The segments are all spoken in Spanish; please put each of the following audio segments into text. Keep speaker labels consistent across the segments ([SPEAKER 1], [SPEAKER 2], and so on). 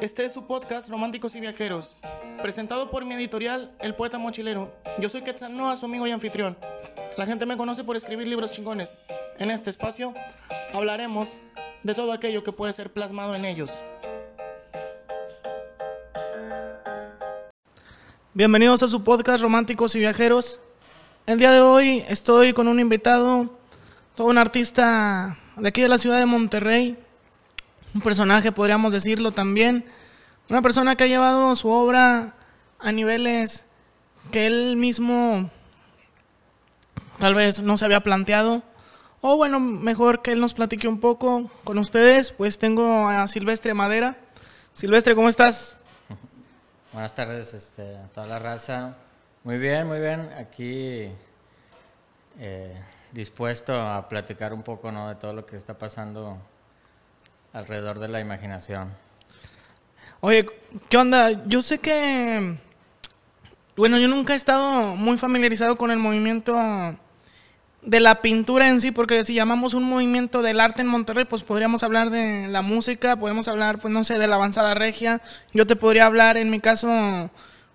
[SPEAKER 1] Este es su podcast Románticos y Viajeros, presentado por mi editorial El Poeta Mochilero. Yo soy Quetzal su amigo y anfitrión. La gente me conoce por escribir libros chingones. En este espacio hablaremos de todo aquello que puede ser plasmado en ellos. Bienvenidos a su podcast Románticos y Viajeros. El día de hoy estoy con un invitado, todo un artista de aquí de la ciudad de Monterrey, un personaje podríamos decirlo también, una persona que ha llevado su obra a niveles que él mismo tal vez no se había planteado. O bueno, mejor que él nos platique un poco con ustedes, pues tengo a Silvestre Madera. Silvestre, ¿cómo estás?
[SPEAKER 2] Buenas tardes este, toda la raza. Muy bien, muy bien. Aquí eh, dispuesto a platicar un poco ¿no? de todo lo que está pasando alrededor de la imaginación.
[SPEAKER 1] Oye, ¿qué onda? Yo sé que, bueno, yo nunca he estado muy familiarizado con el movimiento de la pintura en sí, porque si llamamos un movimiento del arte en Monterrey, pues podríamos hablar de la música, podemos hablar, pues no sé, de la avanzada regia. Yo te podría hablar, en mi caso,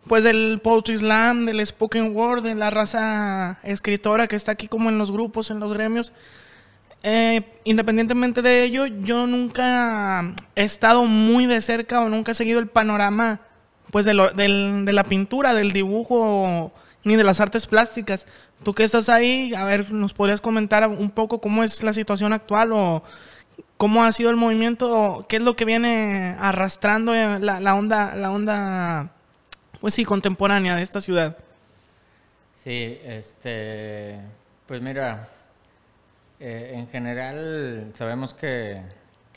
[SPEAKER 1] pues del poetry slam, del spoken word, de la raza escritora que está aquí como en los grupos, en los gremios. Eh, independientemente de ello, yo nunca he estado muy de cerca o nunca he seguido el panorama pues de, de la pintura, del dibujo, ni de las artes plásticas. Tú que estás ahí, a ver, ¿nos podrías comentar un poco cómo es la situación actual o cómo ha sido el movimiento, qué es lo que viene arrastrando eh, la, la onda, la onda, pues sí, contemporánea de esta ciudad?
[SPEAKER 2] Sí, este, pues mira, eh, en general, sabemos que,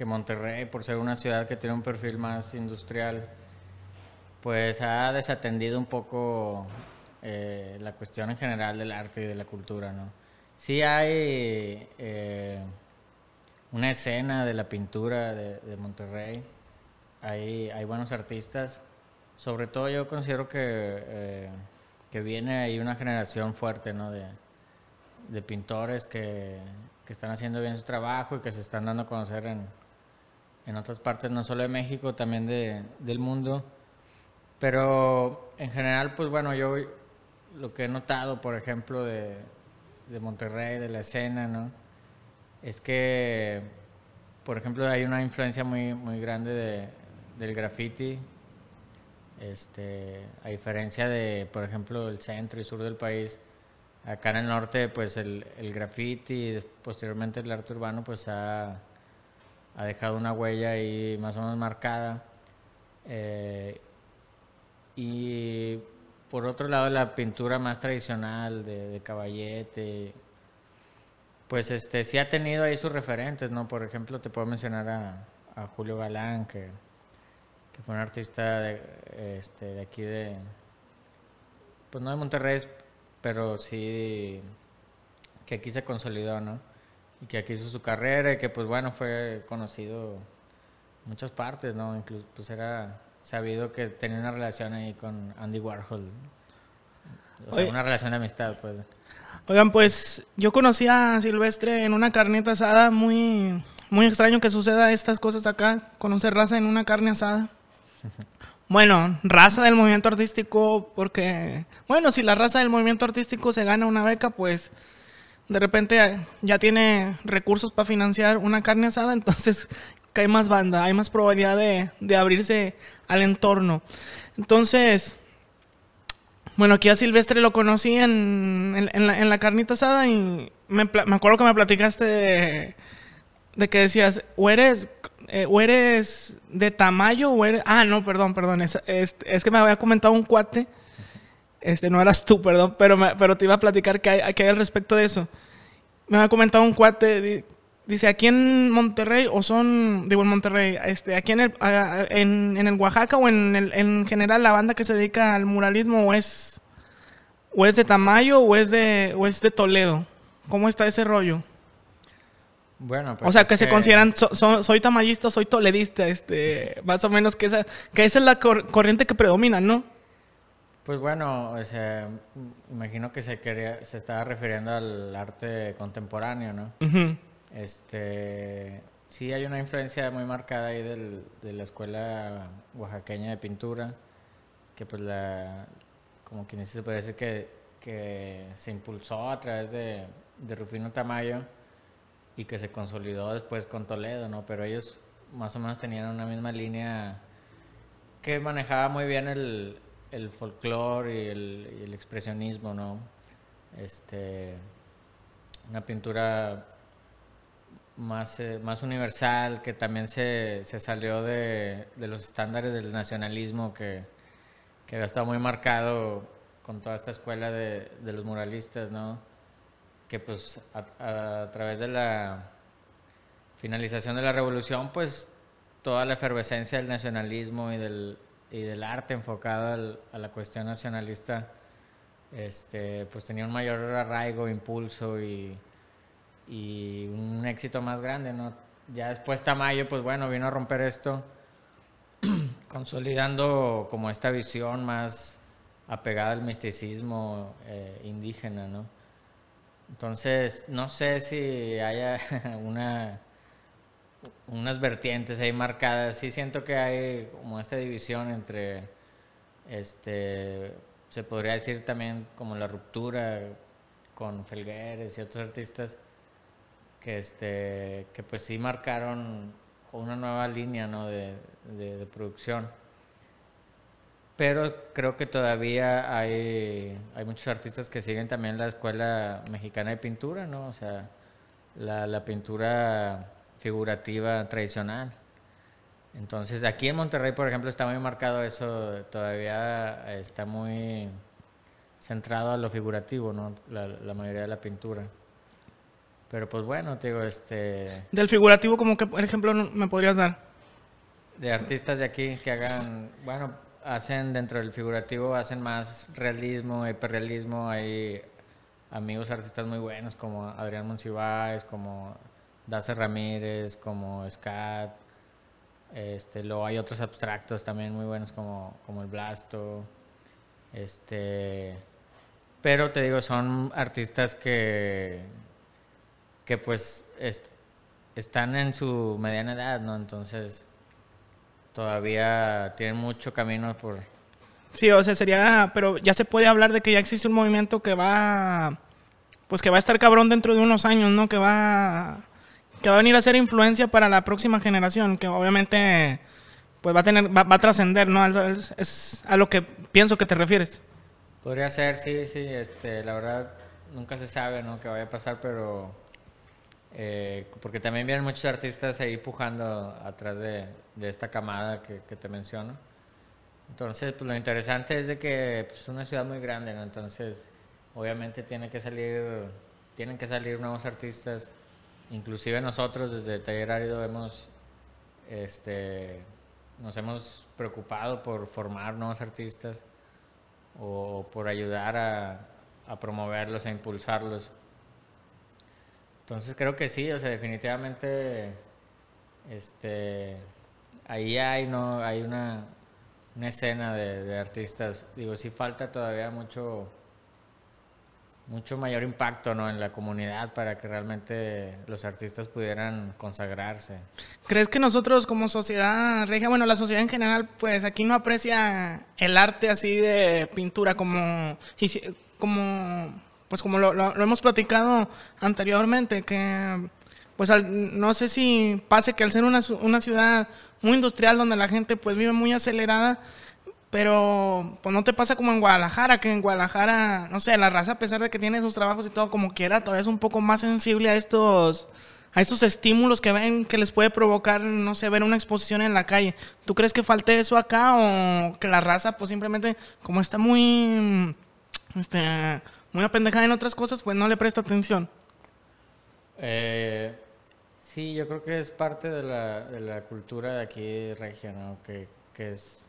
[SPEAKER 2] Monterrey, por ser una ciudad que tiene un perfil más industrial, pues ha desatendido un poco eh, la cuestión en general del arte y de la cultura, ¿no? Sí hay eh, una escena de la pintura de, Monterrey, hay, buenos artistas, sobre todo yo considero que, que viene ahí una generación fuerte, ¿no? De pintores que, que están haciendo bien su trabajo y que se están dando a conocer en, en otras partes, no solo de México, también de, del mundo. Pero en general, pues bueno, yo lo que he notado, por ejemplo, de, de Monterrey, de la escena, ¿no? Es que, por ejemplo, hay una influencia muy, muy grande de, del graffiti, este, a diferencia de, por ejemplo, el centro y sur del país, Acá en el norte, pues el, el graffiti y posteriormente el arte urbano, pues ha, ha, dejado una huella ahí más o menos marcada. Eh, y por otro lado, la pintura más tradicional de, de, caballete, pues este sí ha tenido ahí sus referentes, ¿no? Por ejemplo, te puedo mencionar a, a Julio Galán, que, que, fue un artista de, este, de aquí de, pues no de Monterrey, pero sí que aquí se consolidó, ¿no? Y que aquí hizo su carrera y que pues bueno, fue conocido en muchas partes, ¿no? Incluso pues era sabido que tenía una relación ahí con Andy Warhol. O sea, una relación de amistad, pues.
[SPEAKER 1] Oigan, pues yo conocí a Silvestre en una carnita asada, muy, muy extraño que suceda estas cosas acá, conocer raza en una carne asada. Bueno, raza del movimiento artístico, porque, bueno, si la raza del movimiento artístico se gana una beca, pues de repente ya tiene recursos para financiar una carne asada, entonces hay más banda, hay más probabilidad de, abrirse al entorno. Entonces, bueno, aquí a Silvestre lo conocí en, la, en carnita asada y me, me, acuerdo que me platicaste de, de que decías, o eres eh, o eres de Tamayo o eres... Ah, no, perdón, perdón. Es, es, que me había comentado un cuate. Este, no eras tú, perdón, pero, me, pero te iba a platicar que hay, que hay al respecto de eso. Me había comentado un cuate, dice, aquí en Monterrey, o son, digo en Monterrey, este, aquí en el, en, en el Oaxaca o en, el, en general la banda que se dedica al muralismo o es, o es de Tamayo o es de, o es de Toledo. ¿Cómo está ese rollo?
[SPEAKER 2] Bueno, pues
[SPEAKER 1] o sea, que, que, se consideran, so, so, soy tamayista, soy toledista, este, más o menos que esa, que esa es la cor corriente que predomina, ¿no?
[SPEAKER 2] Pues bueno, o sea, imagino que se quería, se estaba refiriendo al arte contemporáneo, ¿no? Uh -huh. Este, sí hay una influencia muy marcada ahí del, de la escuela oaxaqueña de pintura, que pues la, como quien dice, se puede decir que, que se impulsó a través de, de Rufino Tamayo y que se consolidó después con Toledo, ¿no? Pero ellos más o menos tenían una misma línea que manejaba muy bien el, el folclore y el, expresionismo, ¿no? Este, una pintura más, eh, más universal, que también se, salió de, de, los estándares del nacionalismo que, que había estado muy marcado con toda esta escuela de, de los muralistas, ¿no? Que pues a, través de la finalización de la revolución, pues toda la efervescencia del nacionalismo y del, y del arte enfocado a la cuestión nacionalista, este, pues tenía un mayor arraigo, impulso y y un éxito más grande, ¿no? Ya después Tamayo, pues bueno, vino a romper esto, consolidando como esta visión más apegada al misticismo eh, indígena, ¿no? Entonces, no sé si haya una unas vertientes ahí marcadas. Sí siento que hay como esta división entre, este, se podría decir también como la ruptura con Felgueres y otros artistas que este que pues sí marcaron una nueva línea ¿no? de, de, de, producción pero creo que todavía hay, hay muchos artistas que siguen también la escuela mexicana de pintura no o sea la, la pintura figurativa tradicional. Entonces aquí en Monterrey por ejemplo está muy marcado eso todavía está muy centrado a lo figurativo no la, la mayoría de la pintura. Pero pues bueno, te digo, este...
[SPEAKER 1] Del figurativo, como que, por ejemplo, me podrías dar?
[SPEAKER 2] De artistas de aquí que hagan, bueno, hacen dentro del figurativo, hacen más realismo, hiperrealismo, hay amigos artistas muy buenos como Adrián Monsiváis, como Dace Ramírez, como Scat, este, luego hay otros abstractos también muy buenos como, como el Blasto, este, pero te digo, son artistas que que pues est están en su mediana edad, ¿no? Entonces todavía tienen mucho camino por...
[SPEAKER 1] Sí, o sea, sería, pero ya se puede hablar de que ya existe un movimiento que va, pues que va a estar cabrón dentro de unos años, ¿no? Que va, que va a venir a ser influencia para la próxima generación, que obviamente, pues va a tener, va, va a trascender, ¿no? Es, es, a lo que pienso que te refieres.
[SPEAKER 2] Podría ser, sí, sí, este, la verdad, nunca se sabe, ¿no? Que vaya a pasar, pero eh, porque también vienen muchos artistas ahí pujando atrás de, de esta camada que, que, te menciono. Entonces, pues lo interesante es de que pues, es una ciudad muy grande, ¿no? Entonces, obviamente tiene que salir, tienen que salir nuevos artistas. Inclusive nosotros desde Taller Árido hemos, este, nos hemos preocupado por formar nuevos artistas o por ayudar a, a promoverlos, a impulsarlos entonces creo que sí, o sea, definitivamente este ahí hay no hay una, una escena de, artistas. Digo, sí falta todavía mucho mucho mayor impacto ¿no? en la comunidad para que realmente los artistas pudieran consagrarse.
[SPEAKER 1] ¿Crees que nosotros como sociedad regia, bueno, la sociedad en general, pues aquí no aprecia el arte así de pintura como, como pues como lo, lo, hemos platicado anteriormente, que pues al, no sé si pase que al ser una, una ciudad muy industrial donde la gente pues vive muy acelerada, pero pues no te pasa como en Guadalajara, que en Guadalajara, no sé, la raza a pesar de que tiene sus trabajos y todo como quiera, todavía es un poco más sensible a estos a estos estímulos que ven que les puede provocar, no sé, ver una exposición en la calle. ¿Tú crees que falte eso acá o que la raza pues simplemente como está muy este muy apendejada en otras cosas, pues no le presta atención.
[SPEAKER 2] Eh, sí, yo creo que es parte de la, de la cultura de aquí regia, ¿no? Que, que es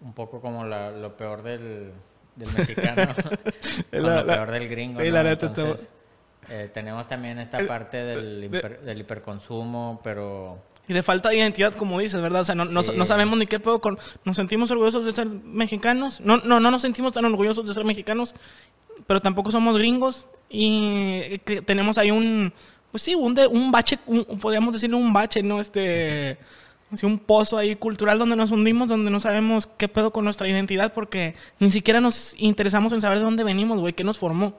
[SPEAKER 2] un poco como la, lo peor del, del mexicano, la, lo peor del gringo. Sí, ¿no? la neta, Entonces, eh, tenemos también esta parte del, hiper, del hiperconsumo, pero...
[SPEAKER 1] Y de falta de identidad, como dices, ¿verdad? O sea, no, sí. no, no sabemos ni qué puedo con... Nos sentimos orgullosos de ser mexicanos. No, no, no nos sentimos tan orgullosos de ser mexicanos pero tampoco somos gringos y tenemos ahí un pues sí, un, de, un bache, podríamos decirle un bache, ¿no? Este, así un pozo ahí cultural donde nos hundimos, donde no sabemos qué pedo con nuestra identidad porque ni siquiera nos interesamos en saber de dónde venimos, güey, qué nos formó.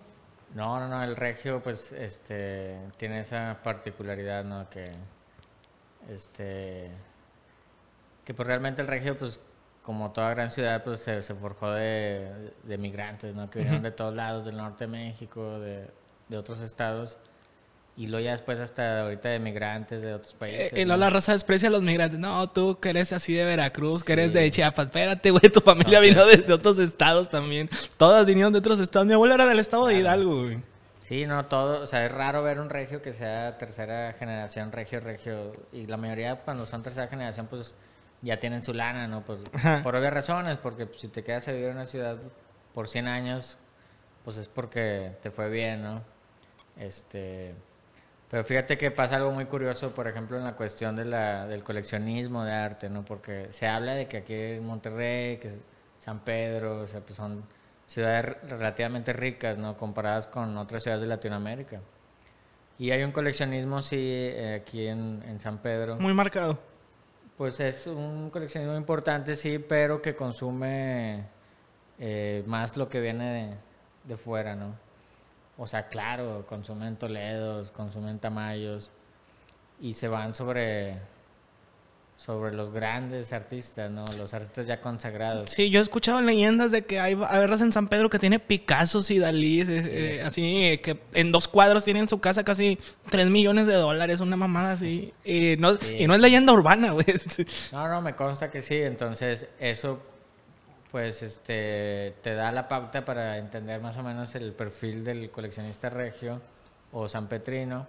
[SPEAKER 2] No, no, no, el regio pues este tiene esa particularidad, ¿no? Que este que pues realmente el regio pues como toda gran ciudad pues se, forjó de, de, migrantes, ¿no? Que vinieron de todos lados, del norte de México, de, de otros estados y luego ya después hasta ahorita de migrantes de otros países.
[SPEAKER 1] Eh, y la raza desprecia a los migrantes. No, tú que eres así de Veracruz, que eres de Chiapas. Espérate, güey, tu familia vino de, otros estados también. Todas vinieron de otros estados. Mi abuelo era del estado de Hidalgo, güey.
[SPEAKER 2] Sí, no, todo, o sea, es raro ver un regio que sea tercera generación, regio, regio. Y la mayoría cuando son tercera generación, pues ya tienen su lana, ¿no? Pues, por obvias razones, porque pues, si te quedas a vivir en una ciudad por 100 años, pues es porque te fue bien, ¿no? Este... Pero fíjate que pasa algo muy curioso, por ejemplo, en la cuestión de la, del coleccionismo de arte, ¿no? Porque se habla de que aquí en Monterrey, que San Pedro, o sea, pues son ciudades relativamente ricas, ¿no? Comparadas con otras ciudades de Latinoamérica. Y hay un coleccionismo, sí, eh, aquí en, en, San Pedro.
[SPEAKER 1] Muy marcado.
[SPEAKER 2] Pues es un coleccionismo importante, sí, pero que consume eh, más lo que viene de, de fuera, ¿no? O sea, claro, consumen Toledos, consumen Tamayos y se van sobre sobre los grandes artistas, ¿no? Los artistas ya consagrados.
[SPEAKER 1] Sí, yo he escuchado leyendas de que hay verlas en San Pedro que tiene Picasso y Dalí, eh, así que en dos cuadros tienen en su casa casi 3 millones de dólares, una mamada así. Y no, y no es leyenda urbana, güey.
[SPEAKER 2] No, no, me consta que sí, entonces eso pues este te da la pauta para entender más o menos el perfil del coleccionista regio o sanpetrino.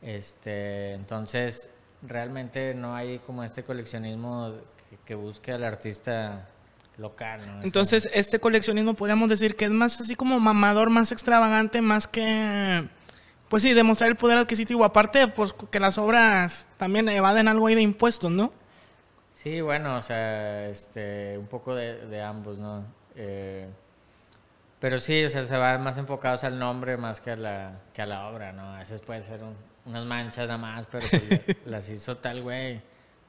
[SPEAKER 2] Este, entonces realmente no hay como este coleccionismo que, busque al artista local.
[SPEAKER 1] Entonces, este coleccionismo podríamos decir que es más así como mamador, más extravagante, más que, pues sí, demostrar el poder adquisitivo. Aparte, pues que las obras también evaden algo ahí de impuestos, ¿no?
[SPEAKER 2] Sí, bueno, o sea, este, un poco de, ambos, ¿no? Eh, pero sí, o sea, se van más enfocados al nombre más que a la, que a la obra, ¿no? A veces puede ser unas manchas nada más, pero pues las hizo tal güey.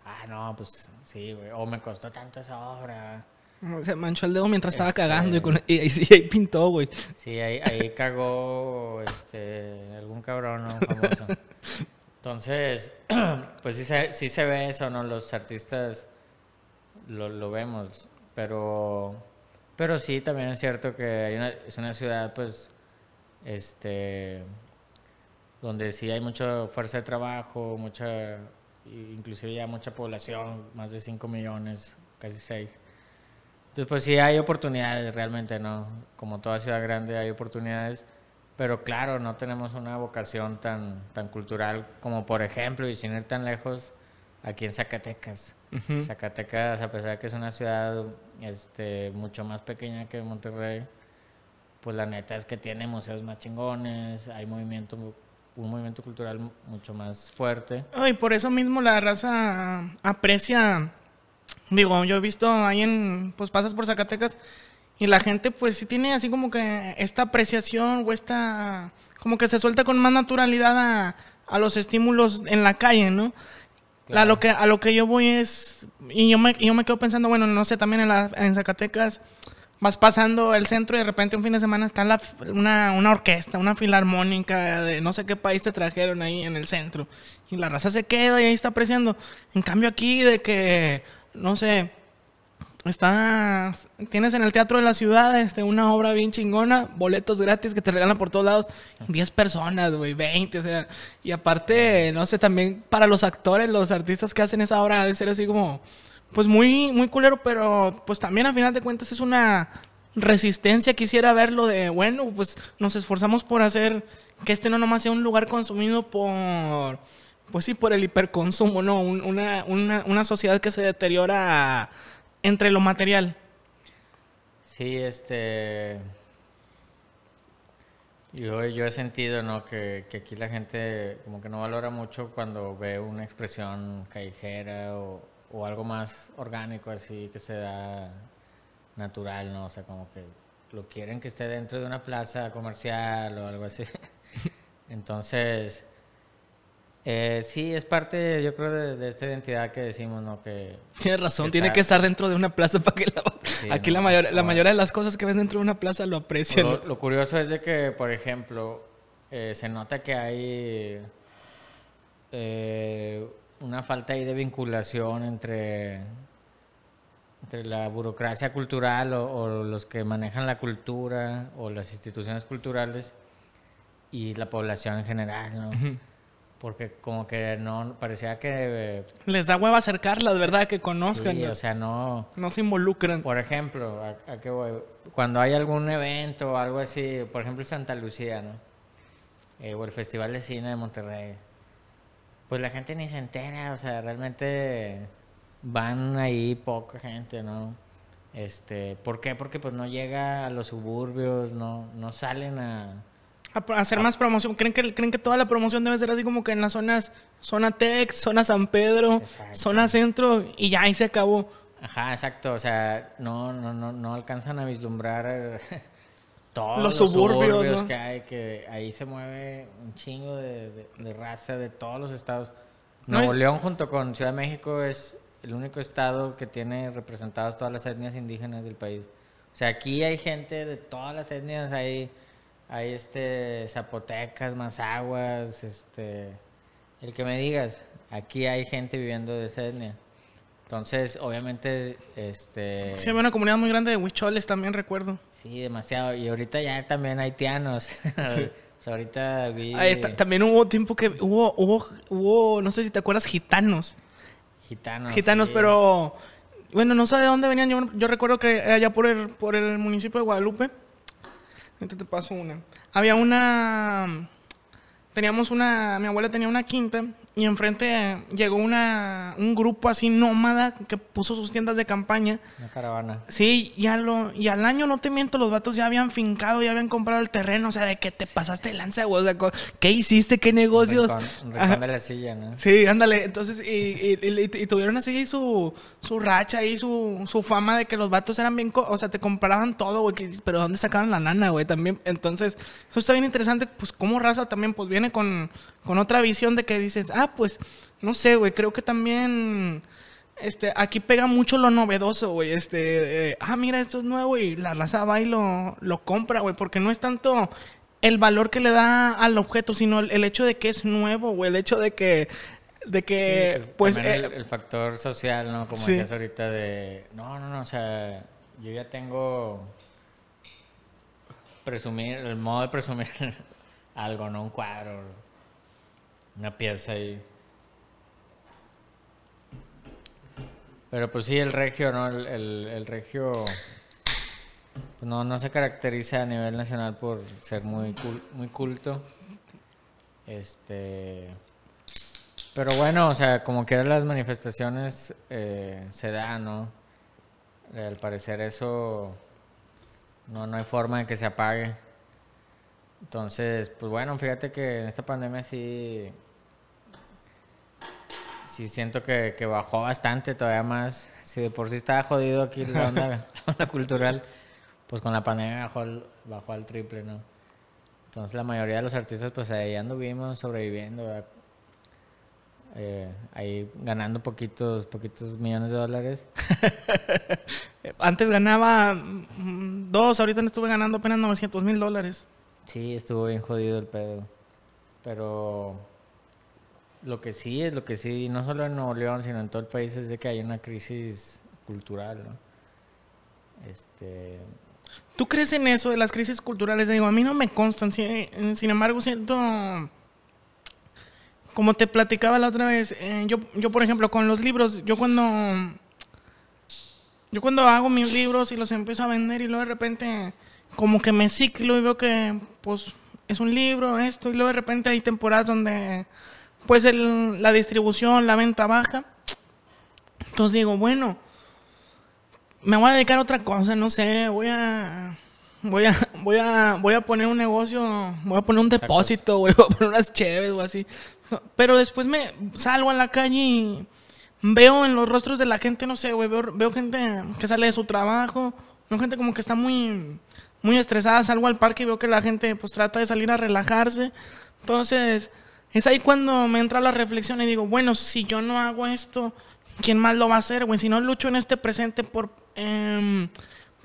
[SPEAKER 2] Ah, no, pues sí, güey. O me costó tanto esa obra.
[SPEAKER 1] Se manchó el dedo mientras estaba este, cagando y, ahí, sí, ahí pintó, güey.
[SPEAKER 2] Sí, ahí, ahí cagó este, algún cabrón ¿no? famoso. Entonces, pues sí se, sí se ve eso, ¿no? Los artistas lo, lo vemos, pero, pero sí, también es cierto que es una ciudad, pues, este, donde sí hay mucha fuerza de trabajo, mucha, inclusive ya mucha población, más de 5 millones, casi 6. Entonces, pues sí hay oportunidades realmente, ¿no? Como toda ciudad grande hay oportunidades pero claro, no tenemos una vocación tan, tan cultural como por ejemplo, y sin ir tan lejos, aquí en Zacatecas. Zacatecas, a pesar de que es una ciudad este, mucho más pequeña que Monterrey, pues la neta es que tiene museos más chingones, hay movimiento, un movimiento cultural mucho más fuerte.
[SPEAKER 1] y por eso mismo la raza aprecia, digo, yo he visto ahí en, pues pasas por Zacatecas y la gente pues sí tiene así como que esta apreciación o esta... como que se suelta con más naturalidad a, a los estímulos en la calle, ¿no? A, lo que, a lo que yo voy es... Y yo me, yo me quedo pensando, bueno, no sé, también en, la, en Zacatecas vas pasando el centro y de repente un fin de semana está la, una, una, orquesta, una filarmónica de no sé qué país te trajeron ahí en el centro. Y la raza se queda y ahí está apreciando. En cambio aquí de que, no sé, Está, tienes en el Teatro de la Ciudad este, una obra bien chingona, boletos gratis que te regalan por todos lados, 10 personas, güey, 20, o sea, y aparte, no sé, también para los actores, los artistas que hacen esa obra, de ser así como, pues muy, muy culero, pero pues también a final de cuentas es una resistencia, quisiera verlo de, bueno, pues nos esforzamos por hacer que este no nomás sea un lugar consumido por, pues sí, por el hiperconsumo, ¿no? una, una, una sociedad que se deteriora entre lo material.
[SPEAKER 2] Sí, este... Yo, yo he sentido, ¿no? Que, que, aquí la gente como que no valora mucho cuando ve una expresión callejera o, o algo más orgánico, así que se da natural, ¿no? O sea, como que lo quieren que esté dentro de una plaza comercial o algo así. Entonces, Eh, sí, es parte, yo creo, de, esta identidad que decimos, ¿no? Que,
[SPEAKER 1] Tienes razón, tiene que estar dentro de una plaza para que la... Aquí la, mayor, la mayoría de las cosas que ves dentro de una plaza lo aprecian.
[SPEAKER 2] Lo, lo curioso es de que, por ejemplo, eh, se nota que hay eh, una falta ahí de vinculación entre, entre la burocracia cultural o los que manejan la cultura o las instituciones culturales y la población en general, ¿no? Porque como que no, parecía que...
[SPEAKER 1] Les da hueva acercarlas, ¿verdad? Que conozcan.
[SPEAKER 2] Sí, o sea, no...
[SPEAKER 1] No se involucran.
[SPEAKER 2] Por ejemplo, ¿a, qué voy? Cuando hay algún evento o algo así, por ejemplo Santa Lucía, ¿no? Eh, o el Festival de Cine de Monterrey. Pues la gente ni se entera, o sea, realmente van ahí poca gente, ¿no? Este, ¿Por qué? Porque pues no llega a los suburbios, no, no salen a
[SPEAKER 1] hacer más promoción. ¿Creen que, ¿Creen que toda la promoción debe ser así como que en las zonas, zona Tech, zona San Pedro, zona Centro y ya ahí se acabó?
[SPEAKER 2] Ajá, exacto. O sea, no, no, no, no alcanzan a vislumbrar todos
[SPEAKER 1] los, suburbios,
[SPEAKER 2] que hay, que ahí se mueve un chingo de, raza de todos los estados. Nuevo León junto con Ciudad de México es el único estado que tiene representadas todas las etnias indígenas del país. O sea, aquí hay gente de todas las etnias, hay hay este zapotecas, mazaguas, este, el que me digas, aquí hay gente viviendo de esa etnia. Entonces, obviamente, este...
[SPEAKER 1] Sí, hay una comunidad muy grande de huicholes también, recuerdo.
[SPEAKER 2] Sí, demasiado. Y ahorita ya también haitianos. Sí. ahorita vi...
[SPEAKER 1] también hubo tiempo que hubo, hubo, hubo, no sé si te acuerdas, gitanos.
[SPEAKER 2] Gitanos,
[SPEAKER 1] Gitanos, pero... Bueno, no sé de dónde venían. Yo, yo recuerdo que allá por el, por el municipio de Guadalupe te paso una. Había una. Teníamos una. Mi abuela tenía una quinta y enfrente llegó una, un grupo así nómada que puso sus tiendas de campaña.
[SPEAKER 2] Una caravana.
[SPEAKER 1] Sí, ya lo, y al año, no te miento, los vatos ya habían fincado, ya habían comprado el terreno. O sea, de que te pasaste de lanza, güey. O sea, ¿qué hiciste? ¿Qué negocios?
[SPEAKER 2] Un de la silla, ¿no?
[SPEAKER 1] Sí, ándale. Entonces, y, y, tuvieron así su, su racha y su, su fama de que los vatos eran bien. O sea, te compraban todo, güey. Pero ¿dónde sacaban la nana, güey? También. Entonces, eso está bien interesante. Pues, como raza también, pues viene con, con otra visión de que dices, ah, pues, no sé, güey, creo que también, este, aquí pega mucho lo novedoso, güey, este, ah, mira, esto es nuevo y la raza va y lo, lo compra, güey, porque no es tanto el valor que le da al objeto, sino el, hecho de que es nuevo, güey, el hecho de que de que pues,
[SPEAKER 2] pues el, el, factor social no como decías ahorita de no no no o sea yo ya tengo presumir el modo de presumir algo no un cuadro una pieza ahí. Pero pues sí, el regio, ¿no? El, regio pues no, no se caracteriza a nivel nacional por ser muy, muy culto. Este. Pero bueno, o sea, como quiera las manifestaciones eh, se dan, ¿no? Al parecer eso no, no hay forma de que se apague. Entonces, pues bueno, fíjate que en esta pandemia sí sí siento que, bajó bastante todavía más. Si de por sí estaba jodido aquí la onda, cultural, pues con la pandemia bajó, bajó al triple, ¿no? Entonces la mayoría de los artistas pues ahí anduvimos sobreviviendo, eh, ahí ganando poquitos, poquitos millones de dólares.
[SPEAKER 1] Antes ganaba mm, dos, ahorita no estuve ganando apenas 900 mil dólares.
[SPEAKER 2] Sí, estuvo bien jodido el pedo. Pero lo que sí es, lo que sí, no solo en Nuevo León, sino en todo el país, es de que hay una crisis cultural, ¿no? Este...
[SPEAKER 1] ¿Tú crees en eso de las crisis culturales? Digo, a mí no me constan, sin embargo siento... Como te platicaba la otra vez, eh, yo, yo por ejemplo con los libros, yo cuando... Yo cuando hago mis libros y los empiezo a vender y luego de repente como que me ciclo y veo que pues es un libro, esto, y luego de repente hay temporadas donde pues el, la distribución, la venta baja. Entonces digo, bueno, me voy a dedicar a otra cosa, no sé, voy a voy a voy a voy a poner un negocio, voy a poner un depósito, voy a poner unas cheves o así. Pero después me salgo a la calle y veo en los rostros de la gente, no sé, güey, veo, veo gente que sale de su trabajo, veo gente como que está muy muy estresada, salgo al parque y veo que la gente pues trata de salir a relajarse. Entonces, es ahí cuando me entra la reflexión y digo, bueno, si yo no hago esto, ¿quién más lo va a hacer, güey? Si no lucho en este presente por, em,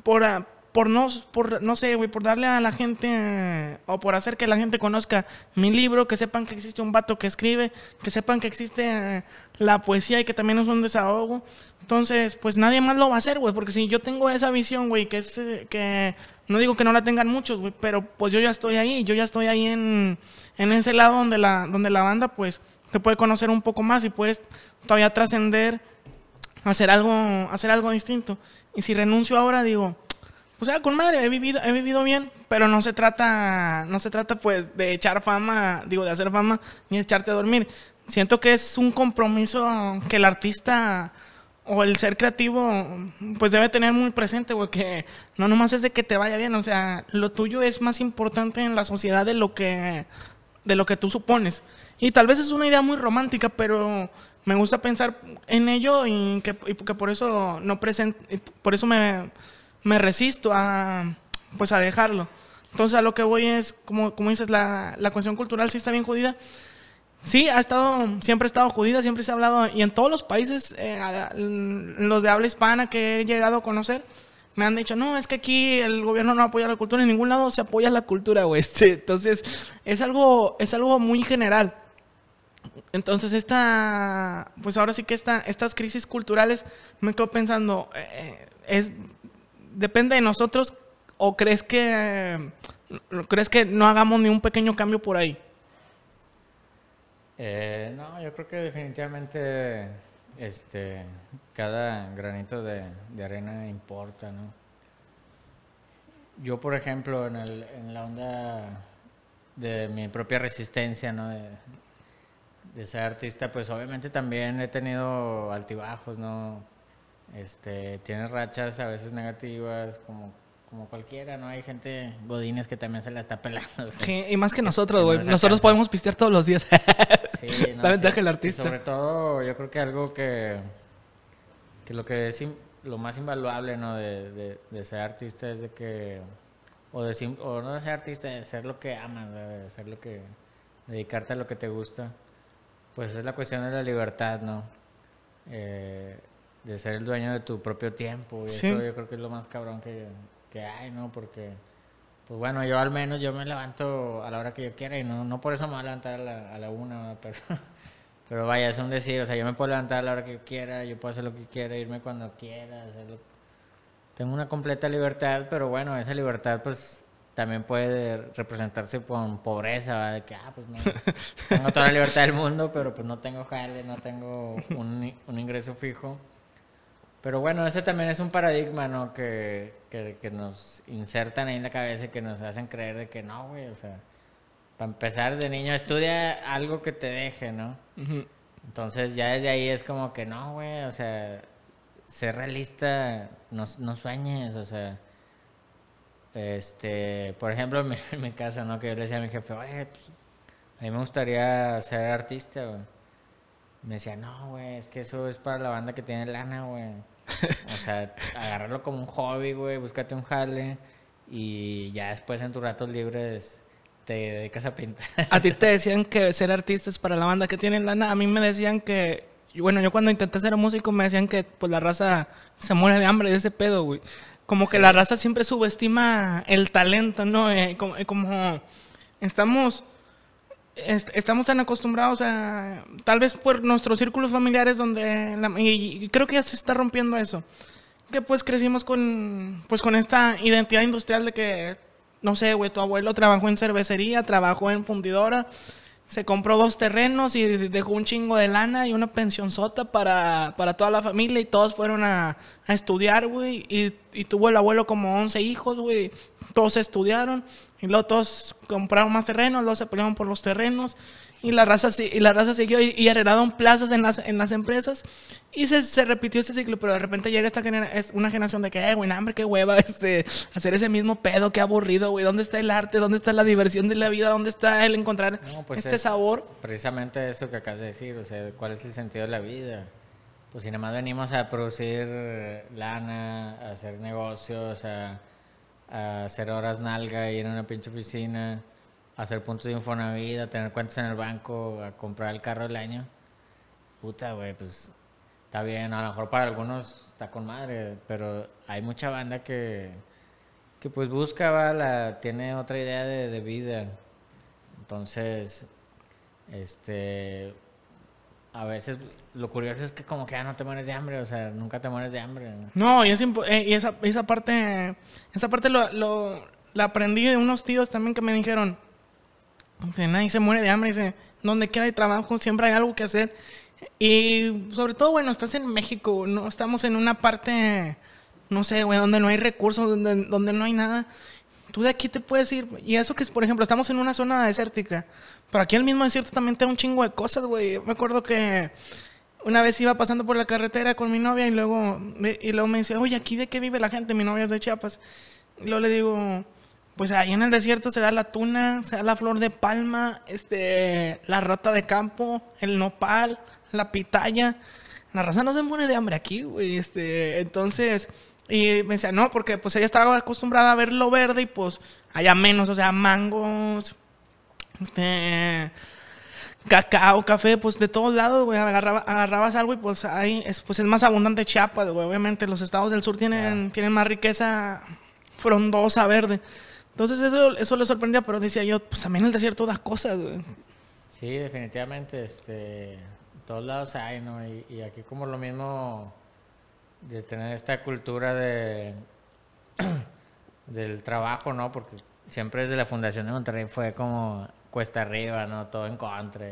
[SPEAKER 1] por, ah, por no, por, no sé, güey, por darle a la gente o por hacer que la gente conozca mi libro, que sepan que existe un vato que escribe, que sepan que existe eh, la poesía y que también es un desahogo. Entonces, pues nadie más lo va a hacer, güey, porque si yo tengo esa visión, güey, que es eh, que no digo que no la tengan muchos, güey, pero pues yo ya estoy ahí, yo ya estoy ahí en, en ese lado donde la, donde la banda, pues, te puede conocer un poco más y puedes todavía trascender, hacer algo, hacer algo distinto. Y si renuncio ahora, digo, o sea, con madre, he vivido, he vivido bien, pero no se trata, no se trata pues de echar fama, digo, de hacer fama, ni echarte a dormir. Siento que es un compromiso que el artista o el ser creativo pues debe tener muy presente, güey, que no nomás es de que te vaya bien, o sea, lo tuyo es más importante en la sociedad de lo que, de lo que tú supones. Y tal vez es una idea muy romántica, pero me gusta pensar en ello y que, y por eso no presente, por eso me me resisto a, pues a dejarlo. Entonces a lo que voy es, como, como dices, la, la cuestión cultural sí está bien jodida. Sí, ha estado, siempre ha estado jodida, siempre se ha hablado, y en todos los países, eh, los de habla hispana que he llegado a conocer, me han dicho, no, es que aquí el gobierno no apoya la cultura, en ningún lado se apoya la cultura, güey. Este, entonces, es algo, es algo muy general. Entonces, esta, pues ahora sí que esta, estas crisis culturales, me quedo pensando, eh, es depende de nosotros o crees que crees que no hagamos ni un pequeño cambio por ahí?
[SPEAKER 2] Eh, no, yo creo que definitivamente este cada granito de, arena importa, ¿no? Yo, por ejemplo, en, el, en la onda de mi propia resistencia, ¿no? De, de ser artista, pues obviamente también he tenido altibajos, ¿no? Este, tiene rachas a veces negativas, como, como cualquiera, ¿no? Hay gente godines que también se la está pelando.
[SPEAKER 1] sí, y más que nosotros, güey. nosotros podemos pistear todos los días. sí, no, La ventaja del artista.
[SPEAKER 2] sobre todo, yo creo que algo que, que lo que es lo más invaluable, ¿no? De, de, ser artista es de que, o, de, o no de ser artista, de ser lo que amas, de ser lo que, dedicarte a lo que te gusta, pues es la cuestión de la libertad, ¿no? Eh, de ser el dueño de tu propio tiempo. Y eso yo creo que es lo más cabrón que, que, hay, ¿no? Porque, pues bueno, yo al menos yo me levanto a la hora que yo quiera y no, no por eso me voy a levantar a la, a la una, pero, pero vaya, es un decir, o sea, yo me puedo levantar a la hora que yo quiera, yo puedo hacer lo que quiera, irme cuando quiera, hacerlo. Tengo una completa libertad, pero bueno, esa libertad pues también puede representarse con pobreza, de que, ah, pues tengo toda la libertad del mundo, pero pues no tengo jale, no tengo un, un ingreso fijo. Pero bueno, ese también es un paradigma, ¿no? Que, que, nos insertan ahí en la cabeza y que nos hacen creer de que no, güey, o sea, para empezar de niño, estudia algo que te deje, ¿no? Entonces ya desde ahí es como que no, güey, o sea, ser realista, no, no sueñes, o sea, este, por ejemplo, en mi, casa, ¿no? Que yo le decía a mi jefe, oye, pues, a mí me gustaría ser artista, güey. Me decía, no, güey, es que eso es para la banda que tiene lana, güey. O sea, agarrarlo como un hobby, güey, búscate un jale y ya después en tus ratos libres te dedicas a pintar.
[SPEAKER 1] A ti te decían que ser artista es para la banda que tiene lana. A mí me decían que, bueno, yo cuando intenté ser músico me decían que pues la raza se muere de hambre de ese pedo, güey. Como que la raza siempre subestima el talento, ¿no? Eh, como, eh, como estamos estamos tan acostumbrados a, tal vez por nuestros círculos familiares donde, y, creo que ya se está rompiendo eso, que pues crecimos con, pues con esta identidad industrial de que, no sé, güey, tu abuelo trabajó en cervecería, trabajó en fundidora, se compró dos terrenos y dejó un chingo de lana y una pensión sota para, para toda la familia y todos fueron a, a estudiar, güey, y, y tuvo el abuelo como 11 hijos, güey, todos estudiaron y luego todos compraron más terrenos, luego se pelearon por los terrenos y la raza, y la raza siguió y, heredaron plazas en las, en las empresas y se, se, repitió este ciclo, pero de repente llega esta es una generación de que, eh, güey, hambre, qué hueva, este, hacer ese mismo pedo, qué aburrido, güey, ¿dónde está el arte? ¿Dónde está la diversión de la vida? ¿Dónde está el encontrar pues este sabor?
[SPEAKER 2] Precisamente eso que acabas de decir, o sea, ¿cuál es el sentido de la vida? Pues si nada más venimos a producir lana, a hacer negocios, a a hacer horas nalga y en una pinche oficina, hacer puntos de Infonavit, a tener cuentas en el banco, a comprar el carro del año. Puta, güey, pues está bien. A lo mejor para algunos está con madre, pero hay mucha banda que, que pues busca, la, tiene otra idea de, de vida. Entonces, este, a veces lo curioso es que como que ya no te mueres de hambre, o sea, nunca te mueres de hambre.
[SPEAKER 1] No, y, es eh, y esa, esa parte, esa parte lo, lo- la aprendí de unos tíos también que me dijeron, que nadie se muere de hambre, dice, donde quiera hay trabajo, siempre hay algo que hacer. Y sobre todo, bueno, estás en México, no estamos en una parte, no sé, güey, donde no hay recursos, donde, donde no hay nada. Tú de aquí te puedes ir, y eso que por ejemplo, estamos en una zona desértica, pero aquí el mismo desierto también te da un chingo de cosas, güey. Me acuerdo que una vez iba pasando por la carretera con mi novia y luego, y luego me dice, oye, ¿aquí de qué vive la gente? Mi novia es de Chiapas. Y luego le digo, pues ahí en el desierto se da la tuna, se da la flor de palma, este, la rata de campo, el nopal, la pitaya. La raza no se muere de hambre aquí, güey. Este, entonces, y me decía, no, porque pues ella estaba acostumbrada a ver lo verde y pues allá menos, o sea, mangos, este, cacao, café, pues de todos lados, güey, agarraba- agarrabas algo y pues ahí es, pues es más abundante Chiapas, güey. Obviamente los estados del sur tienen, tienen más riqueza frondosa, verde. Entonces eso, eso le sorprendía, pero decía yo, pues también el desierto da cosas, güey.
[SPEAKER 2] Sí, definitivamente, este, todos lados hay, ¿no? Y, y aquí como lo mismo de tener esta cultura de del trabajo, ¿no? Porque siempre desde la Fundación de Monterrey fue como cuesta arriba, ¿no? Todo en contra.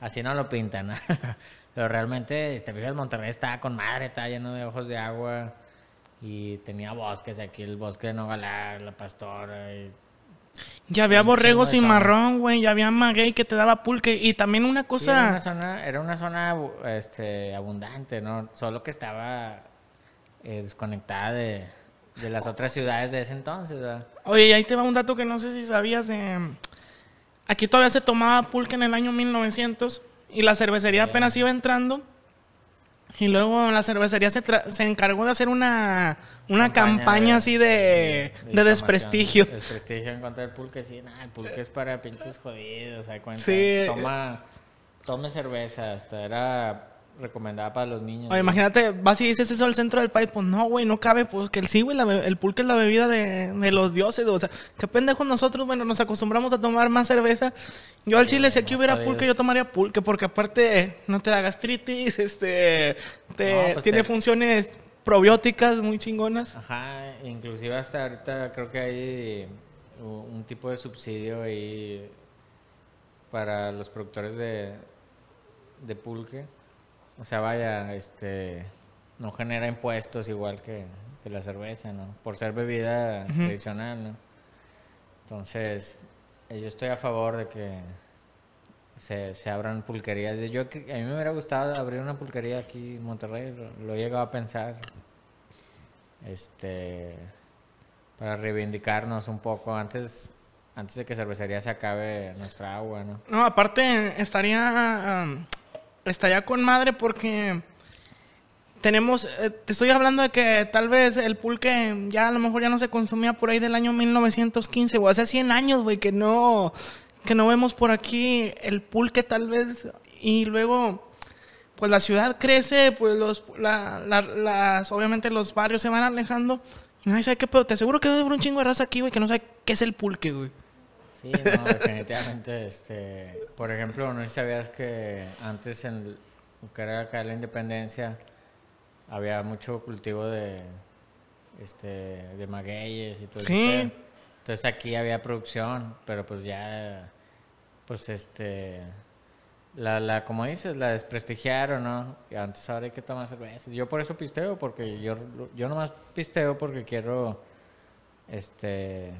[SPEAKER 2] Así no lo pintan, ¿no? Pero realmente, este, fijas, Monterrey estaba con madre, estaba lleno de ojos de agua y tenía bosques, aquí el bosque de Nogalar, la pastora, y
[SPEAKER 1] Ya había borrego
[SPEAKER 2] zona.
[SPEAKER 1] cimarrón, güey, ya había maguey que te daba pulque y también una
[SPEAKER 2] Sí, era una
[SPEAKER 1] cosa...
[SPEAKER 2] zona, era una zona este, abundante, ¿no? Solo que estaba eh, desconectada de, de las otras ciudades de ese entonces, ¿verdad?
[SPEAKER 1] Oye, y ahí te va un dato que no sé si sabías de... Aquí todavía se tomaba pulque en el año 1900 y la cervecería apenas iba entrando. Y luego la cervecería se, tra- se encargó de hacer una, una campaña, así de, de desprestigio.
[SPEAKER 2] Desprestigio en contra del pulque, sí, nada, el pulque es para pinches jodidos, ¿se da cuenta?
[SPEAKER 1] Sí.
[SPEAKER 2] Toma, tome cerveza, hasta era recomendada para los niños.
[SPEAKER 1] Oye, imagínate, vas y dices eso al centro del país, pues no, güey, no cabe, pues que el sí, güey, el pulque es la bebida de, de los dioses, o sea, qué pendejos nosotros, bueno, nos acostumbramos a tomar más cerveza. Yo al chile, si aquí hubiera pulque, yo tomaría pulque, porque aparte no te da gastritis, este, te,
[SPEAKER 2] No, pues
[SPEAKER 1] tiene
[SPEAKER 2] te-
[SPEAKER 1] funciones probióticas muy chingonas.
[SPEAKER 2] Ajá, inclusive hasta ahorita creo que hay un tipo de subsidio ahí para los productores de, de pulque. O sea, vaya, este no genera impuestos igual que, que la cerveza, ¿no? Por ser bebida tradicional, ¿no? Entonces, eh, yo estoy a favor de que se, se abran pulquerías. Yo, a mí me hubiera gustado abrir una pulquería aquí en Monterrey, lo, lo he llegado a pensar este para reivindicarnos un poco antes antes de que cervecería se acabe nuestra agua, ¿no?
[SPEAKER 1] No, aparte estaría estaría con madre porque tenemos eh, te estoy hablando de que tal vez el pulque ya a lo mejor ya no se consumía por ahí del año 1915 o hace 100 años, güey, que no que no vemos por aquí el pulque tal vez y luego pues la ciudad crece, pues los la- la- las obviamente los barrios se van alejando. Y nadie sabe qué pedo. Te aseguro que debe haber un chingo de raza aquí, güey, que no sabe qué es el pulque, güey.
[SPEAKER 2] Sí, no, definitivamente, este, por ejemplo, no sabías que antes en lo que era acá la Independencia había mucho cultivo de este de magueyes y todo ese
[SPEAKER 1] Sí.
[SPEAKER 2] Entonces aquí había producción, pero pues ya pues este la, la como dices, la desprestigiaron, ¿no? Y entonces ahora hay que tomar cerveza. Yo por eso pisteo, porque yo, yo nomás pisteo porque quiero, este,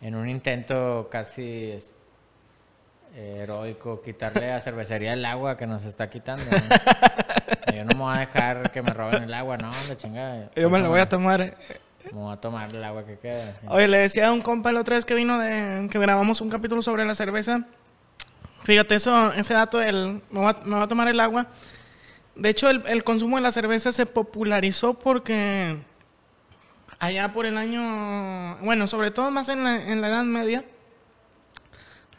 [SPEAKER 2] en un intento casi es- eh, heroico, quitarle a cervecería el agua que nos está quitando. ¿no? yo no me voy a dejar que me roben el agua, no, la chingada.
[SPEAKER 1] Yo me lo voy a tomar. eh.
[SPEAKER 2] Me voy a tomar el agua que queda. sí.
[SPEAKER 1] Oye, le decía a un compa la otra vez que vino de que grabamos un capítulo sobre la cerveza. Fíjate, eso, ese dato del me voy a, me voy a tomar el agua. De hecho, el, el consumo de la cerveza se popularizó porque allá por el año, bueno, sobre todo más en la, en la Edad Media,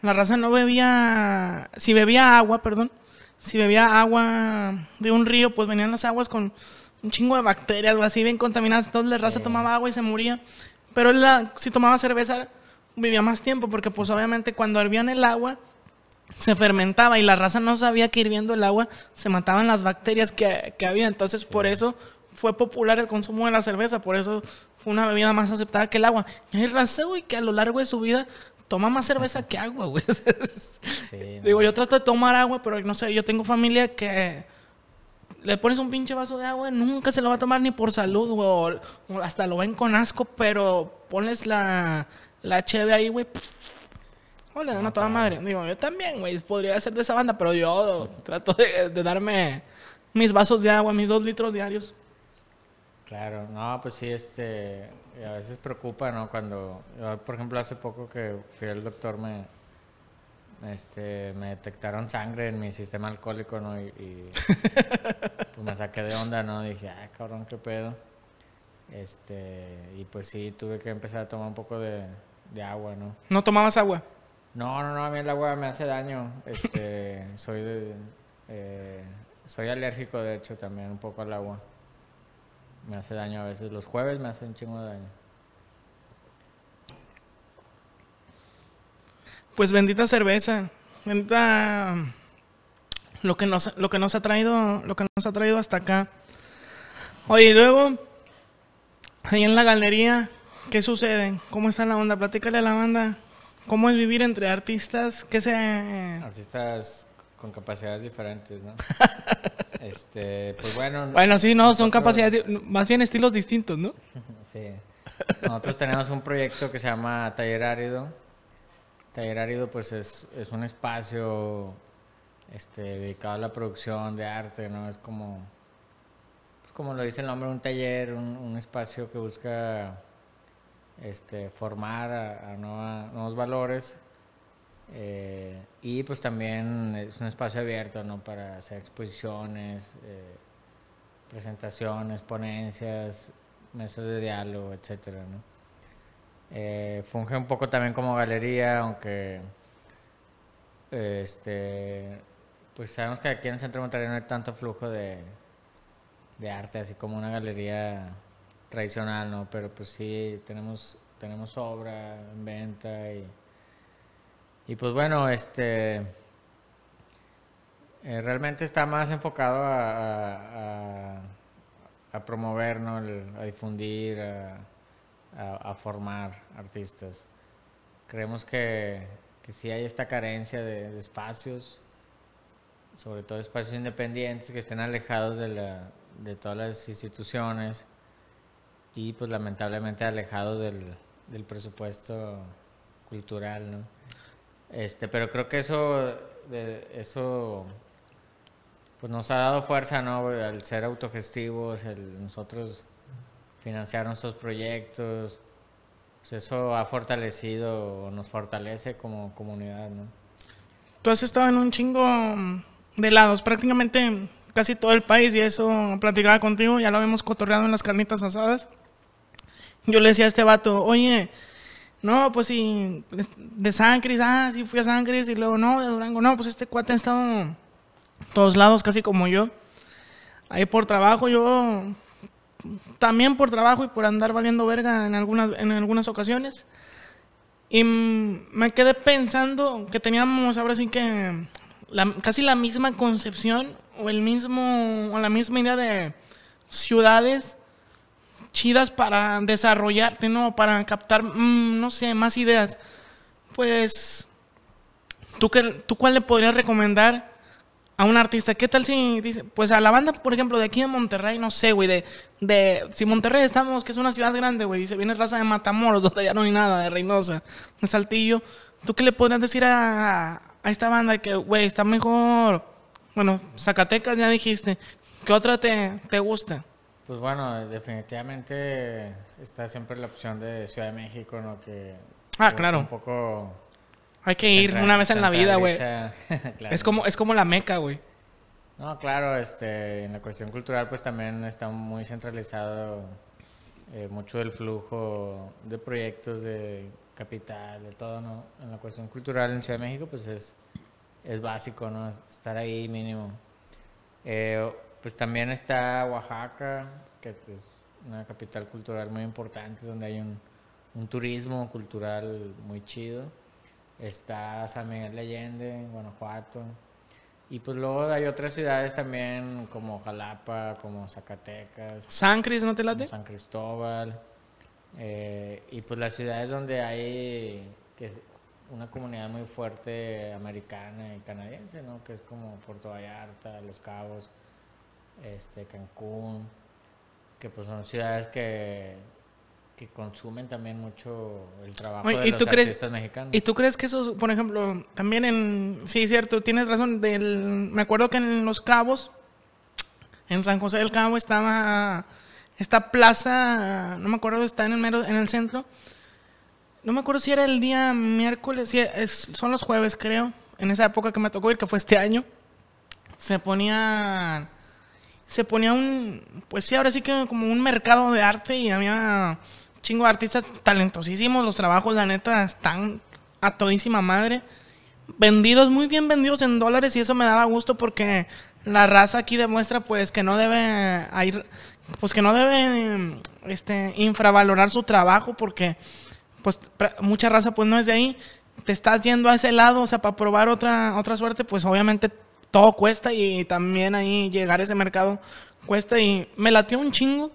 [SPEAKER 1] La raza no bebía, si bebía agua, perdón, si bebía agua de un río, pues venían las aguas con un chingo de bacterias o así bien contaminadas. Entonces la raza tomaba agua y se moría. Pero la, si tomaba cerveza, vivía más tiempo porque pues obviamente cuando hervían el agua se fermentaba y la raza no sabía que hirviendo el agua se mataban las bacterias que, que había. Entonces por eso fue popular el consumo de la cerveza, por eso fue una bebida más aceptada que el agua. Y hay raza, güey, que a lo largo de su vida toma más cerveza que agua, güey. Digo, yo trato de tomar agua, pero no sé, yo tengo familia que le pones un pinche vaso de agua, nunca se lo va a tomar ni por salud, güey, o, hasta lo ven con asco, pero pones la, la cheve ahí, güey. Hola, de una toda madre. Digo, yo también, güey, podría ser de esa banda, pero yo trato de, de darme mis vasos de agua, mis dos litros diarios.
[SPEAKER 2] Claro, no, pues sí, este, a veces preocupa, ¿no? Cuando, por ejemplo, hace poco que fui al doctor, me, este, me detectaron sangre en mi sistema alcohólico, ¿no? Y, pues me saqué de onda, ¿no? Dije, ah, cabrón, qué pedo. Este, y pues sí, tuve que empezar a tomar un poco de, agua, ¿no?
[SPEAKER 1] ¿No tomabas agua?
[SPEAKER 2] No, no, no, a mí el agua me hace daño. Este, soy de, eh, soy alérgico, de hecho, también un poco al agua me hace daño a veces. Los jueves me hacen un chingo de daño.
[SPEAKER 1] Pues bendita cerveza, bendita lo que nos lo que nos ha traído, lo que nos ha traído hasta acá. Oye, y luego ahí en la galería, ¿qué sucede? ¿Cómo está la onda? Platícale a la banda. ¿Cómo es vivir entre artistas? ¿Qué se
[SPEAKER 2] artistas con capacidades diferentes, ¿no? este, pues bueno.
[SPEAKER 1] Bueno, sí, no, son capacidades, más bien estilos distintos, ¿no?
[SPEAKER 2] sí. Nosotros tenemos un proyecto que se llama Taller Árido. Taller Árido, pues es, es un espacio este, dedicado a la producción de arte, ¿no? Es como, pues como lo dice el nombre, un taller, un, espacio que busca este, formar a, nuevos valores eh, y pues también es un espacio abierto ¿no? para hacer exposiciones, eh, presentaciones, ponencias, mesas de diálogo, etcétera, ¿no? Eh, funge un poco también como galería, aunque este pues sabemos que aquí en el centro de Monterrey no hay tanto flujo de, de arte, así como una galería tradicional, ¿no? Pero pues sí tenemos, tenemos obra en venta y y pues bueno, este eh, realmente está más enfocado a, a, promover, a difundir, a, formar artistas. Creemos que, que sí hay esta carencia de, espacios, sobre todo espacios independientes que estén alejados de, la, de todas las instituciones y pues lamentablemente alejados del, del presupuesto cultural, ¿no? Este, pero creo que eso, eso pues nos ha dado fuerza, ¿no? Al ser autogestivos, el nosotros financiar nuestros proyectos, pues eso ha fortalecido, nos fortalece como comunidad, ¿no?
[SPEAKER 1] Tú has estado en un chingo de lados, prácticamente casi todo el país, y eso platicaba contigo, ya lo habíamos cotorreado en las carnitas asadas. Yo le decía a este vato, oye, no, pues sí, de San Cris, ah, sí fui a San Cris y luego no, de Durango, no, pues este cuate ha estado en todos lados, casi como yo. Ahí por trabajo, yo también por trabajo y por andar valiendo verga en algunas, en algunas ocasiones. Y me quedé pensando que teníamos ahora sí que casi la misma concepción o el mismo, o la misma idea de ciudades chidas para desarrollarte, ¿no? Para captar, mm, no sé, más ideas. Pues, ¿tú, qué, ¿tú cuál le podrías recomendar a un artista? ¿Qué tal si dice, pues a la banda, por ejemplo, de aquí de Monterrey, no sé, güey, de, de, si Monterrey estamos, que es una ciudad grande, güey, y se viene raza de Matamoros, donde ya no hay nada, de Reynosa, de Saltillo, ¿tú qué le podrías decir a, a esta banda que, güey, está mejor, bueno, Zacatecas ya dijiste, ¿qué otra te, te gusta?
[SPEAKER 2] Pues bueno, definitivamente está siempre la opción de Ciudad de México, ¿no? Que,
[SPEAKER 1] ah, claro.
[SPEAKER 2] Un poco...
[SPEAKER 1] Hay que ir una vez en la vida, güey. Es como es como la meca, güey.
[SPEAKER 2] No, claro, este, en la cuestión cultural pues también está muy centralizado eh, mucho del flujo de proyectos de capital, de todo, ¿no? En la cuestión cultural en Ciudad de México, pues es, es básico, ¿no? Estar ahí mínimo. Eh, pues también está Oaxaca, que es una capital cultural muy importante, donde hay un, un turismo cultural muy chido. Está San Miguel de Allende, Guanajuato. Y pues luego hay otras ciudades también, como Jalapa, como Zacatecas.
[SPEAKER 1] San Cris, ¿no te late?
[SPEAKER 2] San Cristóbal. Eh, y pues las ciudades donde hay que es una comunidad muy fuerte americana y canadiense, ¿no? Que es como Puerto Vallarta, Los Cabos, este, Cancún, que pues son ciudades que, que consumen también mucho el trabajo
[SPEAKER 1] Oye,
[SPEAKER 2] de
[SPEAKER 1] ¿y
[SPEAKER 2] los
[SPEAKER 1] tú crees-
[SPEAKER 2] artistas mexicanos.
[SPEAKER 1] ¿Y tú crees que eso, por ejemplo, también en... Sí, cierto, tienes razón. Del, me acuerdo que en Los Cabos, en San José del Cabo, estaba esta plaza, no me acuerdo, está en el, mero, en el centro. No me acuerdo si era el día miércoles, sí, es, son los jueves, creo. En esa época que me tocó ir, que fue este año. Se ponía... Se ponía un... Pues sí, ahora sí que como un mercado de arte y había chingo de artistas talentosísimos. Los trabajos, la neta, están a todísima madre. Vendidos, muy bien vendidos en dólares y eso me daba gusto porque la raza aquí demuestra pues que no debe ir, pues que no debe este infravalorar su trabajo porque pues mucha raza pues no es de ahí. Te estás yendo a ese lado, o sea, para probar otra otra suerte, pues obviamente todo cuesta y también ahí llegar a ese mercado cuesta y me latió un chingo.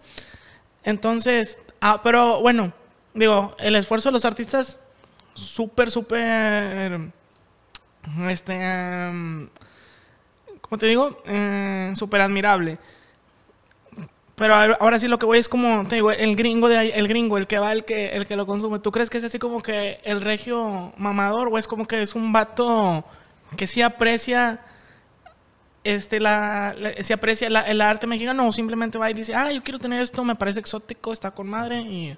[SPEAKER 1] Entonces, ah, pero bueno, digo, el esfuerzo de los artistas súper, súper, este, em, ¿cómo te digo? Eh, súper admirable. Pero ahora- sí lo que voy es como, te digo, el gringo de el gringo, el que va, el que, el que lo consume. ¿Tú crees que es así como que el regio mamador o es como que es un vato que sí aprecia este la, la- se aprecia la- el arte mexicano o simplemente va y dice, ah, yo quiero tener esto, me parece exótico, está con madre y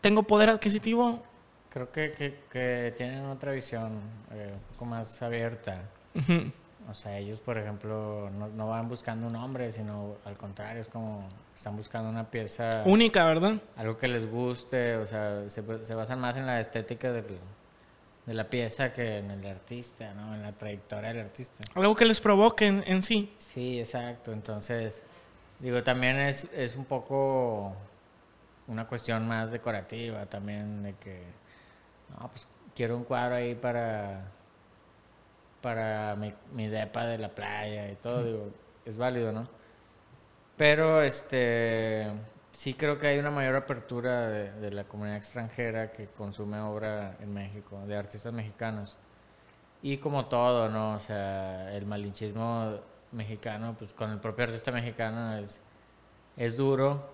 [SPEAKER 1] tengo poder adquisitivo?
[SPEAKER 2] Creo que, que, que tienen otra visión eh, un poco más abierta. O sea, ellos, por ejemplo, no, no van buscando un hombre, sino al contrario, es como están buscando una pieza,
[SPEAKER 1] Única, ¿verdad?
[SPEAKER 2] algo que les guste, o sea, se, se basan más en la estética del- de la pieza que en el artista, ¿no? En la trayectoria del artista.
[SPEAKER 1] Algo que les provoque en, en sí.
[SPEAKER 2] Sí, exacto. Entonces, digo, también es, es un poco una cuestión más decorativa también de que, no, pues quiero un cuadro ahí para, para mi, mi depa de la playa y todo, digo, es válido, ¿no? Pero, este, sí creo que hay una mayor apertura de, de la comunidad extranjera que consume obra en México, de artistas mexicanos. Y como todo, ¿no? O sea, el malinchismo mexicano, pues con el propio artista mexicano es, es duro,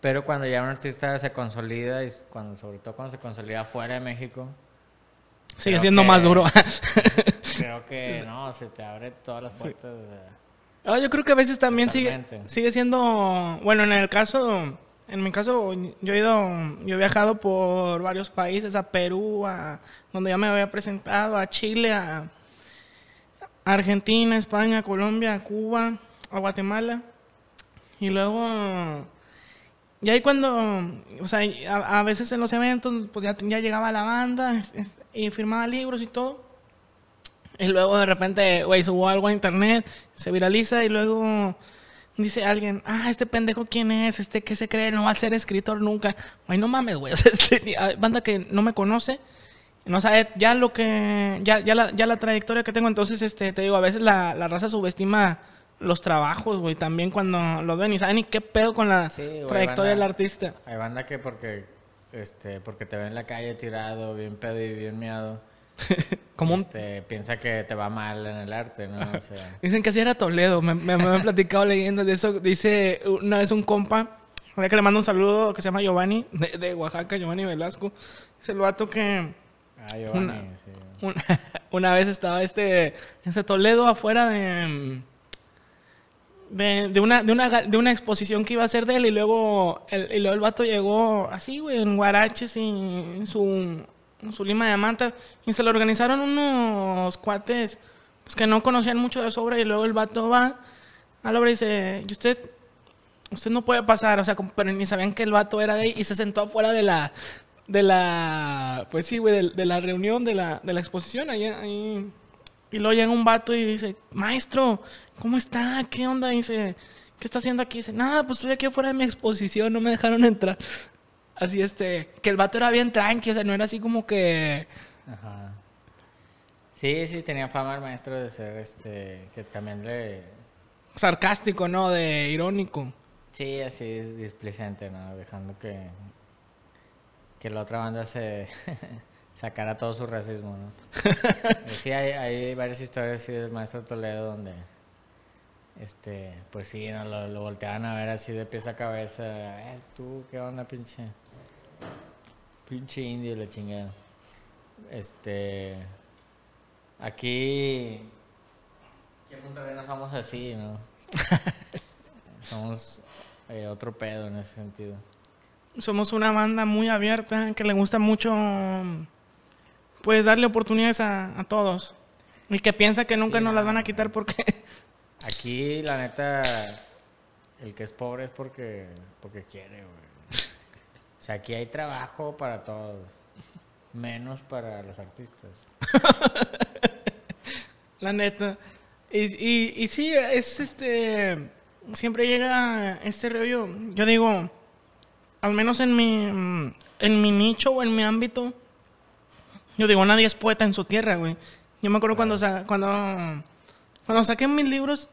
[SPEAKER 2] pero cuando ya un artista se consolida, y cuando, sobre todo cuando se consolida fuera de México,
[SPEAKER 1] Sigue siendo
[SPEAKER 2] que-
[SPEAKER 1] más duro.
[SPEAKER 2] creo que no, se te abre todas las puertas. de-
[SPEAKER 1] Ah, yo creo que a veces también sigue, sigue siendo, bueno, en el caso, en mi caso, yo he ido, yo he viajado por varios países, a Perú, a donde ya me había presentado, a Chile, a Argentina, España, Colombia, Cuba, a Guatemala. Y luego, y ahí cuando, o sea, a, a veces en los eventos, pues ya, ya llegaba la banda y firmaba libros y todo. Y luego de repente, güey, subo algo a internet, se viraliza y luego dice alguien, ah, este pendejo quién es, este que se cree, no va a ser escritor nunca. Güey, no mames, güey. O sea, este, hay banda que no me conoce, no sabe ya lo que, ya, ya, la, ya la trayectoria que tengo. Entonces, este, te digo, a veces la, la raza subestima los trabajos, güey, también cuando lo ven y saben ni qué pedo con la
[SPEAKER 2] Sí, güey,
[SPEAKER 1] trayectoria del
[SPEAKER 2] banda-
[SPEAKER 1] artista.
[SPEAKER 2] Hay banda que porque, este, porque te ve en la calle tirado, bien pedo y bien miado,
[SPEAKER 1] Como un
[SPEAKER 2] este, piensa que te va mal en el arte, ¿no? O sea,
[SPEAKER 1] Dicen que así era Toledo. Me, me, me han platicado leyendas de eso. Dice una vez un compa, que le mando un saludo, que se llama Giovanni, de, de Oaxaca, Giovanni Velasco. Es el vato que
[SPEAKER 2] ah, Giovanni,
[SPEAKER 1] Una-
[SPEAKER 2] sí.
[SPEAKER 1] una, una vez estaba este, ese Toledo afuera de, de, de una, de, una, de una exposición que iba a hacer de él. Y luego el, y luego el vato llegó así, güey, en guaraches y su, su lima de manta. Y se lo organizaron unos cuates pues, que no conocían mucho de su obra. Y luego el vato va a la obra y dice, ¿y usted? Usted no puede pasar, o sea, pero ni sabían que el vato era de ahí y se sentó afuera de la, de la, pues sí, güey, de, de la reunión, de la, de la exposición, ahí, ahí. Y luego llega un vato y dice, maestro, ¿cómo está? ¿Qué onda? dice, ¿qué está haciendo aquí? dice, nada, pues estoy aquí afuera de mi exposición, no me dejaron entrar. Así este, que el vato era bien tranqui, o sea, no era así como que...
[SPEAKER 2] Ajá. Sí, sí, tenía fama el maestro de ser, este, que también le...
[SPEAKER 1] Sarcástico, ¿no? De irónico.
[SPEAKER 2] Sí, así displicente, ¿no? Dejando que, que la otra banda se sacara todo su racismo, ¿no? sí, hay, hay varias historias así del maestro Toledo donde, este, pues sí, ¿no? lo, lo volteaban a ver así de pies a cabeza. Eh, tú, ¿qué onda, pinche? Pinche indio, la chingada. Este, aquí, aquí en Monterrey no somos así, ¿no? somos eh, otro pedo en ese sentido.
[SPEAKER 1] Somos una banda muy abierta que le gusta mucho, pues, darle oportunidades a, a todos. Y que piensa que nunca
[SPEAKER 2] Sí,
[SPEAKER 1] nos las
[SPEAKER 2] no,
[SPEAKER 1] van a quitar porque...
[SPEAKER 2] Aquí, la neta, el que es pobre es porque, porque quiere, güey. Sea, aquí hay trabajo para todos, menos para los artistas.
[SPEAKER 1] La neta. Y, y, y sí, es este. Siempre llega este rollo. Yo digo, al menos en mi, mm, en mi nicho o en mi ámbito, yo digo, nadie es poeta en su tierra, güey. Yo me acuerdo cuando, sa- cuando, cuando saqué mis libros,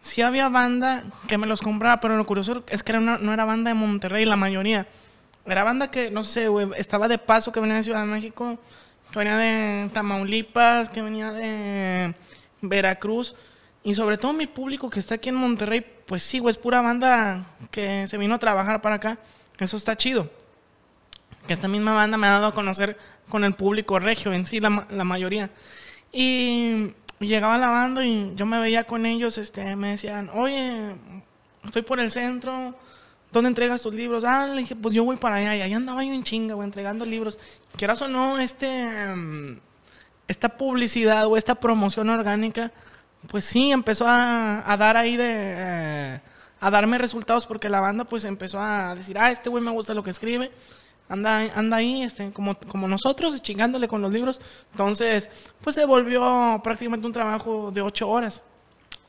[SPEAKER 1] sí había banda que me los compraba, pero lo curioso es que era una- no era banda de Monterrey, la mayoría. Era banda que, no sé, güey, estaba de paso, que venía de Ciudad de México, que venía de Tamaulipas, que venía de Veracruz. Y sobre todo mi público que está aquí en Monterrey, pues sí, güey, es pura banda que se vino a trabajar para acá. Eso está chido. Que esta misma banda me ha dado a conocer con el público regio, en sí, la, la mayoría. Y llegaba la banda y yo me veía con ellos, este, me decían, oye, estoy por el centro, ¿dónde entregas tus libros? Ah, le dije, pues yo voy para allá. Y ahí andaba yo en chinga, güey, entregando libros. Quieras o no, este, mm, esta publicidad o esta promoción orgánica, pues sí, empezó a, dar ahí de... eh, a darme resultados porque la banda pues empezó a decir, ah, este güey me gusta lo que escribe. Anda, anda ahí, este, como, como nosotros, chingándole con los libros. Entonces, pues se volvió prácticamente un trabajo de ocho horas.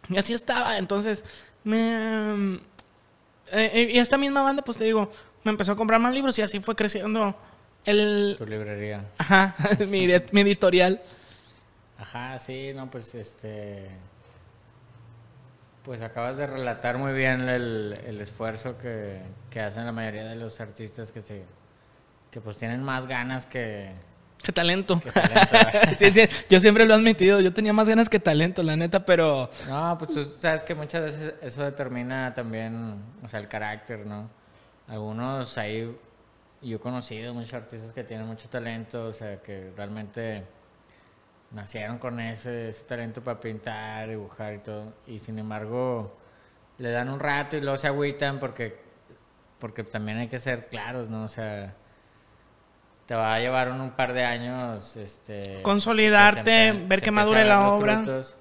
[SPEAKER 1] Y así estaba. Entonces, me... eh, eh, y esta misma banda, pues te digo, me empezó a comprar más libros y así fue creciendo el...
[SPEAKER 2] Tu librería.
[SPEAKER 1] Ajá, mi, mi editorial.
[SPEAKER 2] Ajá, sí, no, pues este. Pues acabas de relatar muy bien el, el esfuerzo que, que hacen la mayoría de los artistas que se. que pues tienen más ganas que.
[SPEAKER 1] Qué talento.
[SPEAKER 2] que talento.
[SPEAKER 1] Sí, sí, yo siempre lo he admitido. Yo tenía más ganas que talento, la neta, pero...
[SPEAKER 2] no, pues tú sabes que muchas veces eso determina también, o sea, el carácter, ¿no? Algunos ahí. Yo he conocido muchos artistas que tienen mucho talento, o sea, que realmente nacieron con ese, ese talento para pintar, dibujar y todo. Y sin embargo, le dan un rato y luego se agüitan porque, porque también hay que ser claros, ¿no? O sea, te va a llevar un, un par de años este,
[SPEAKER 1] Consolidarte,
[SPEAKER 2] empe-
[SPEAKER 1] ver que madure la obra.
[SPEAKER 2] frutos.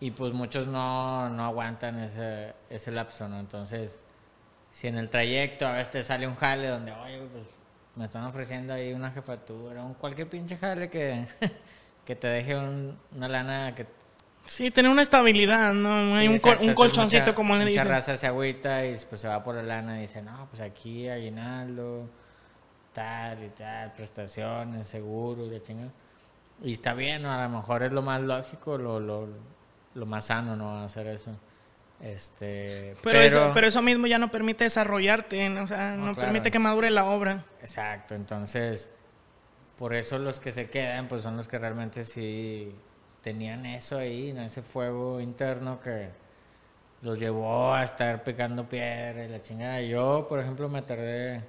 [SPEAKER 2] y pues muchos no, no aguantan ese, ese lapso, ¿no? Entonces, si en el trayecto a veces te sale un jale donde, oye, pues me están ofreciendo ahí una jefatura, un cualquier pinche jale que, que te deje un- una lana que...
[SPEAKER 1] Sí, tener una estabilidad, ¿no? Hay
[SPEAKER 2] Sí,
[SPEAKER 1] un,
[SPEAKER 2] exacto,
[SPEAKER 1] col- un
[SPEAKER 2] entonces
[SPEAKER 1] colchoncito,
[SPEAKER 2] mucha-
[SPEAKER 1] como le
[SPEAKER 2] Mucha
[SPEAKER 1] dicen.
[SPEAKER 2] raza se agüita y pues se va por la lana y dice, no, pues aquí aguinaldo, tal y tal, prestaciones, seguro y la chingada. Y está bien, ¿no? a lo mejor es lo más lógico, lo, lo, lo más sano, ¿no? Hacer eso. Este,
[SPEAKER 1] Pero, Eso, pero eso mismo ya no permite desarrollarte, ¿no? o sea, no,
[SPEAKER 2] No, claro.
[SPEAKER 1] permite que madure la obra.
[SPEAKER 2] Exacto, entonces, por eso los que se quedan, pues son los que realmente sí tenían eso ahí, ¿no? ese fuego interno que los llevó a estar picando piedra y la chingada. Yo, por ejemplo, me tardé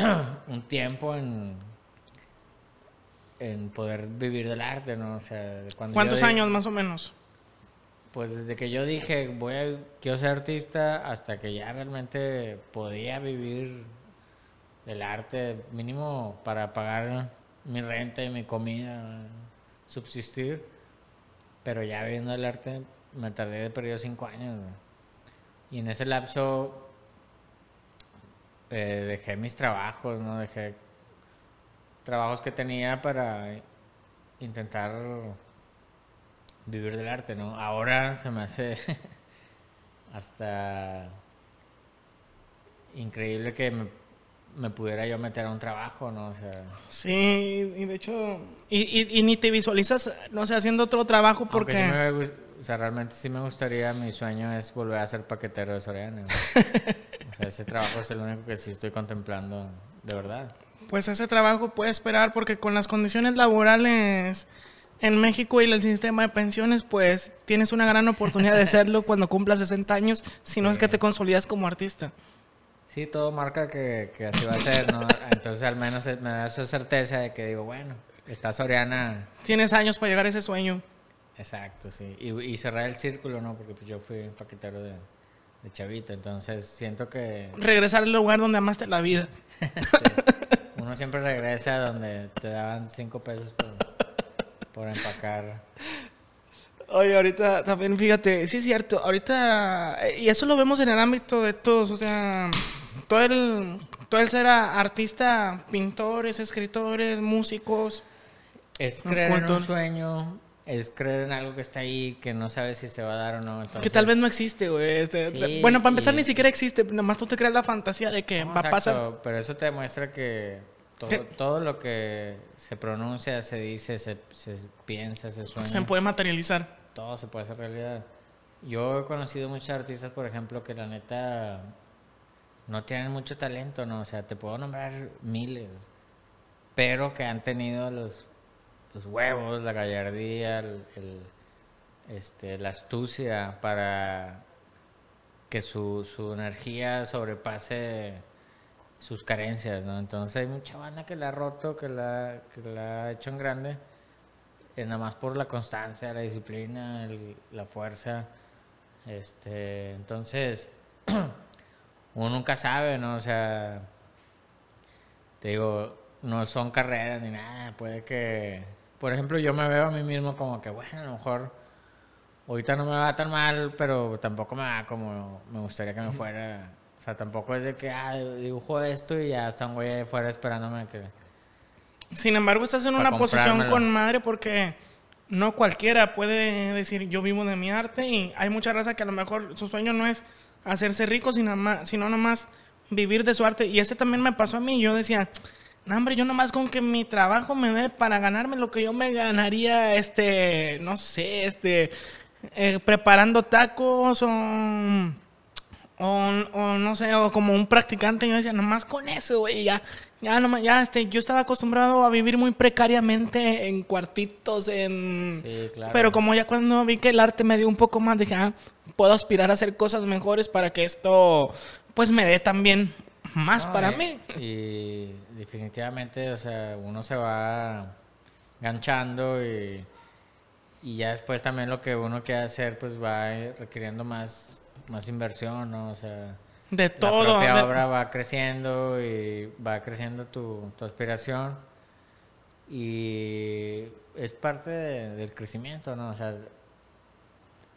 [SPEAKER 2] un tiempo en, en poder vivir del arte, ¿no? O sea, cuando
[SPEAKER 1] ¿Cuántos años más o menos?
[SPEAKER 2] Pues desde que yo dije, voy a, quiero ser artista, hasta que ya realmente podía vivir del arte, mínimo para pagar mi renta y mi comida, subsistir. Pero ya viviendo el arte, me tardé de periodo cinco años. güey. Y en ese lapso, eh, dejé mis trabajos, ¿no? Dejé trabajos que tenía para intentar vivir del arte, ¿no? Ahora se me hace hasta increíble que me, pudiera yo meter a un trabajo, ¿no? O sea...
[SPEAKER 1] Sí, y de hecho, y, y, ni te visualizas, no sé, haciendo otro trabajo porque...
[SPEAKER 2] o sea, realmente sí me gustaría, mi sueño es volver a ser paquetero de Soriana. sea, ese trabajo es el único que sí estoy contemplando, de verdad.
[SPEAKER 1] Pues ese trabajo puede esperar porque con las condiciones laborales en México y el sistema de pensiones, pues tienes una gran oportunidad de hacerlo cuando cumplas 60 años, si no es que te consolidas como artista.
[SPEAKER 2] Sí, todo marca que, que así va a ser, ¿no? Entonces al menos me da esa certeza de que digo, bueno, está Soriana.
[SPEAKER 1] Tienes años para llegar a ese sueño.
[SPEAKER 2] Exacto, sí. Y, cerrar el círculo, ¿no? Porque pues yo fui paquetero de, de chavito, entonces siento que...
[SPEAKER 1] Regresar al lugar donde amaste la vida.
[SPEAKER 2] Uno siempre regresa donde te daban cinco pesos por por empacar.
[SPEAKER 1] Oye, ahorita también, fíjate, sí es cierto, ahorita, y eso lo vemos en el ámbito de todos, o sea, todo el, todo el ser artista, pintores, escritores, músicos.
[SPEAKER 2] Es creer en un sueño, es creer en algo que está ahí, que no sabes si se va a dar o no.
[SPEAKER 1] Que tal vez no existe, güey. Este, bueno, para empezar, ni siquiera existe, nomás tú te creas la fantasía de que va a pasar.
[SPEAKER 2] Pero eso te demuestra que todo, todo, lo que se pronuncia, se dice, se, piensa, se sueña.
[SPEAKER 1] Se puede materializar.
[SPEAKER 2] Todo se puede hacer realidad. Yo he conocido muchos artistas, por ejemplo, que la neta no tienen mucho talento, ¿no? O sea, te puedo nombrar miles, pero que han tenido los, los huevos, la gallardía, el, este, la astucia para que su, su energía sobrepase sus carencias, ¿no? Entonces hay mucha banda que la ha roto, que la, que la ha hecho en grande, eh, nada más por la constancia, la disciplina, la fuerza. Este, entonces, uno nunca sabe, ¿no? O sea, te digo, no son carreras ni nada, puede que, por ejemplo, yo me veo a mí mismo como que, bueno, a lo mejor ahorita no me va tan mal, pero tampoco me va como me gustaría que me fuera o sea, tampoco es de que, ah, dibujo esto y ya está un güey fuera esperándome que...
[SPEAKER 1] Sin embargo, estás en una posición con madre porque no cualquiera puede decir yo vivo de mi arte y hay mucha raza que a lo mejor su sueño no es hacerse rico, sino, sino nomás vivir de su arte. Y este también me pasó a mí. Yo decía, no, hombre, yo nomás con que mi trabajo me dé para ganarme lo que yo me ganaría, este, no sé, este, eh, preparando tacos o o, no sé, o como un practicante, yo decía, nomás con eso, güey, ya, ya, nomás, ya, este, yo estaba acostumbrado a vivir muy precariamente en cuartitos, en... Sí, claro. Pero como ya cuando vi que el arte me dio un poco más, dije, ah, puedo aspirar a hacer cosas mejores para que esto, pues, me dé también más para mí.
[SPEAKER 2] Y definitivamente, o sea, uno se va ganchando y, y ya después también lo que uno quiere hacer, pues, va requiriendo más más inversión, ¿no? O sea,
[SPEAKER 1] de todo. La
[SPEAKER 2] propia obra va creciendo y va creciendo tu, tu aspiración y es parte del crecimiento, ¿no? O sea,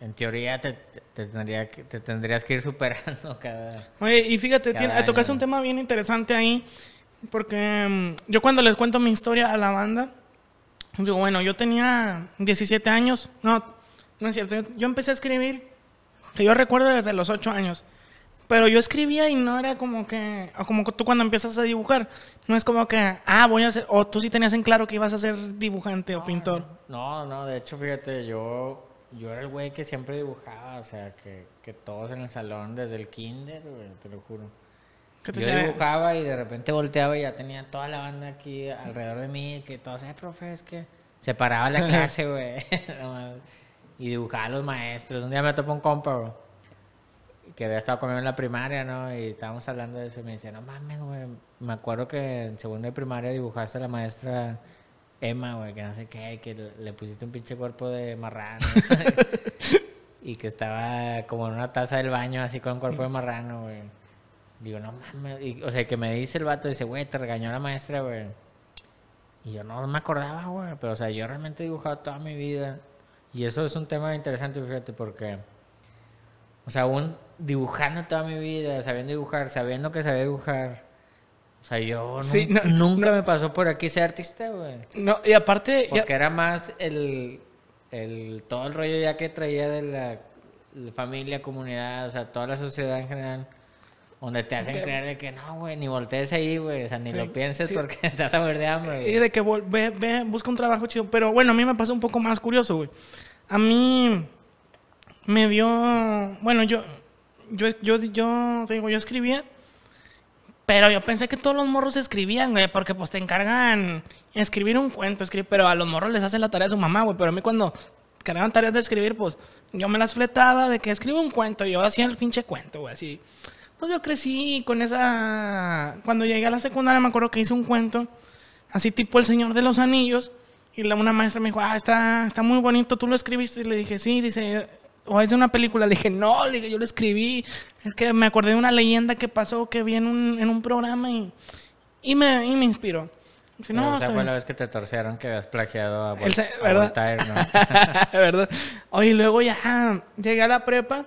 [SPEAKER 2] en teoría te, tendría que, te tendrías que ir superando cada.
[SPEAKER 1] Oye, y fíjate, tocaste un tema bien interesante ahí, porque mm, yo cuando les cuento mi historia a la banda, digo, bueno, yo tenía 17 años, no, no es cierto, yo empecé a escribir que yo recuerdo desde los ocho años. Pero yo escribía y no era como que, o como tú cuando empiezas a dibujar, no es como que, ah, voy a hacer, o tú sí tenías en claro que ibas a ser dibujante o pintor.
[SPEAKER 2] No, no, de hecho, fíjate, yo, yo era el güey que siempre dibujaba, o sea, que, que todos en el salón, desde el kinder, te lo juro. yo dibujaba y de repente volteaba y ya tenía toda la banda aquí alrededor de mí, que todos, eh, profe, es que se paraba la clase, güey y dibujaba a los maestros. Un día me topó un compa, que había estado conmigo en la primaria, ¿no? Y estábamos hablando de eso y me decía, no mames, güey, me acuerdo que en segundo de primaria dibujaste a la maestra Emma, güey, que no sé qué, que le pusiste un pinche cuerpo de marrano. y que estaba como en una taza del baño así con un cuerpo de marrano, güey. Digo, no mames. o sea, que me dice el vato, dice, güey, te regañó la maestra, güey. Y yo no me acordaba, güey. Pero, o sea, yo realmente he dibujado toda mi vida. Y eso es un tema interesante, fíjate, porque, o sea, un, dibujando toda mi vida, sabiendo dibujar, sabiendo que sabía dibujar. O sea, yo
[SPEAKER 1] Sí,
[SPEAKER 2] nun-
[SPEAKER 1] no-
[SPEAKER 2] nunca me pasó por aquí ser artista, güey.
[SPEAKER 1] No, y aparte, ya-
[SPEAKER 2] Porque era más el, el todo el rollo ya que traía de la, la familia, comunidad, o sea, toda la sociedad en general, donde te hacen creer de que no, güey, ni voltees ahí, güey, o sea, ni
[SPEAKER 1] Sí,
[SPEAKER 2] lo pienses
[SPEAKER 1] sí.
[SPEAKER 2] porque te vas a morir de hambre,
[SPEAKER 1] Y de que ve, ve, busca un trabajo chido. Pero bueno, a mí me pasó un poco más curioso, güey. A mí me dio. Bueno, yo. Yo, yo, yo, te digo, yo escribía. Pero yo pensé que todos los morros escribían, güey. Porque pues te encargan escribir un cuento. Escribir, pero a los morros les hace la tarea su mamá, güey. Pero a mí cuando cargaban tareas de escribir, pues yo me las fletaba de que escribe un cuento. Y yo hacía el pinche cuento, güey. Así. Pues yo crecí con esa. Cuando llegué a la secundaria, me acuerdo que hice un cuento, así tipo El Señor de los Anillos. Y la, una maestra me dijo, ah, está, está muy bonito, tú lo escribiste. Y le dije, sí, dice, o es de una película. Le dije, no, le dije, yo lo escribí. Es que me acordé de una leyenda que pasó, que vi en un, en un programa y, y, me, y me inspiró. Dice,
[SPEAKER 2] Pero
[SPEAKER 1] no,
[SPEAKER 2] esa fue
[SPEAKER 1] bien".
[SPEAKER 2] la vez que te torcieron que habías plagiado a, Vol- a
[SPEAKER 1] ¿verdad?
[SPEAKER 2] Voltaire, ¿no?
[SPEAKER 1] ¿Verdad? Oye, y luego ya llegué a la prepa.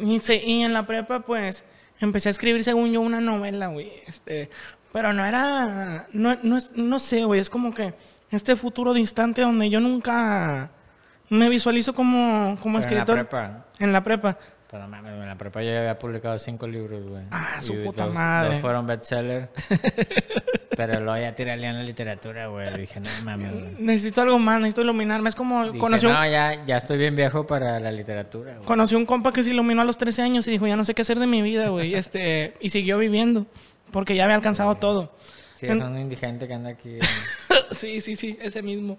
[SPEAKER 1] Y, se- y en la prepa, pues, empecé a escribir, según yo, una novela, güey. Este, pero no era. No, no, no sé, güey. Es como que este futuro distante donde yo nunca me visualizo como, como
[SPEAKER 2] Pero en la
[SPEAKER 1] escritor.
[SPEAKER 2] prepa.
[SPEAKER 1] En la prepa.
[SPEAKER 2] Pero mames, en la prepa yo ya había publicado cinco libros, güey.
[SPEAKER 1] Ah, su
[SPEAKER 2] Y
[SPEAKER 1] puta
[SPEAKER 2] dos,
[SPEAKER 1] madre.
[SPEAKER 2] Dos fueron bestseller. pero luego ya tiré en la literatura, güey. Dije, no mames, güey.
[SPEAKER 1] Necesito algo más, necesito iluminarme. Es como.
[SPEAKER 2] Dije,
[SPEAKER 1] Conocí un,
[SPEAKER 2] no, ya, ya estoy bien viejo para la literatura, güey.
[SPEAKER 1] conocí un compa que se iluminó a los 13 años y dijo, ya no sé qué hacer de mi vida, güey. Este, y siguió viviendo. Porque ya había alcanzado todo.
[SPEAKER 2] Sí, es un indigente que anda aquí.
[SPEAKER 1] sí, sí, sí, ese mismo.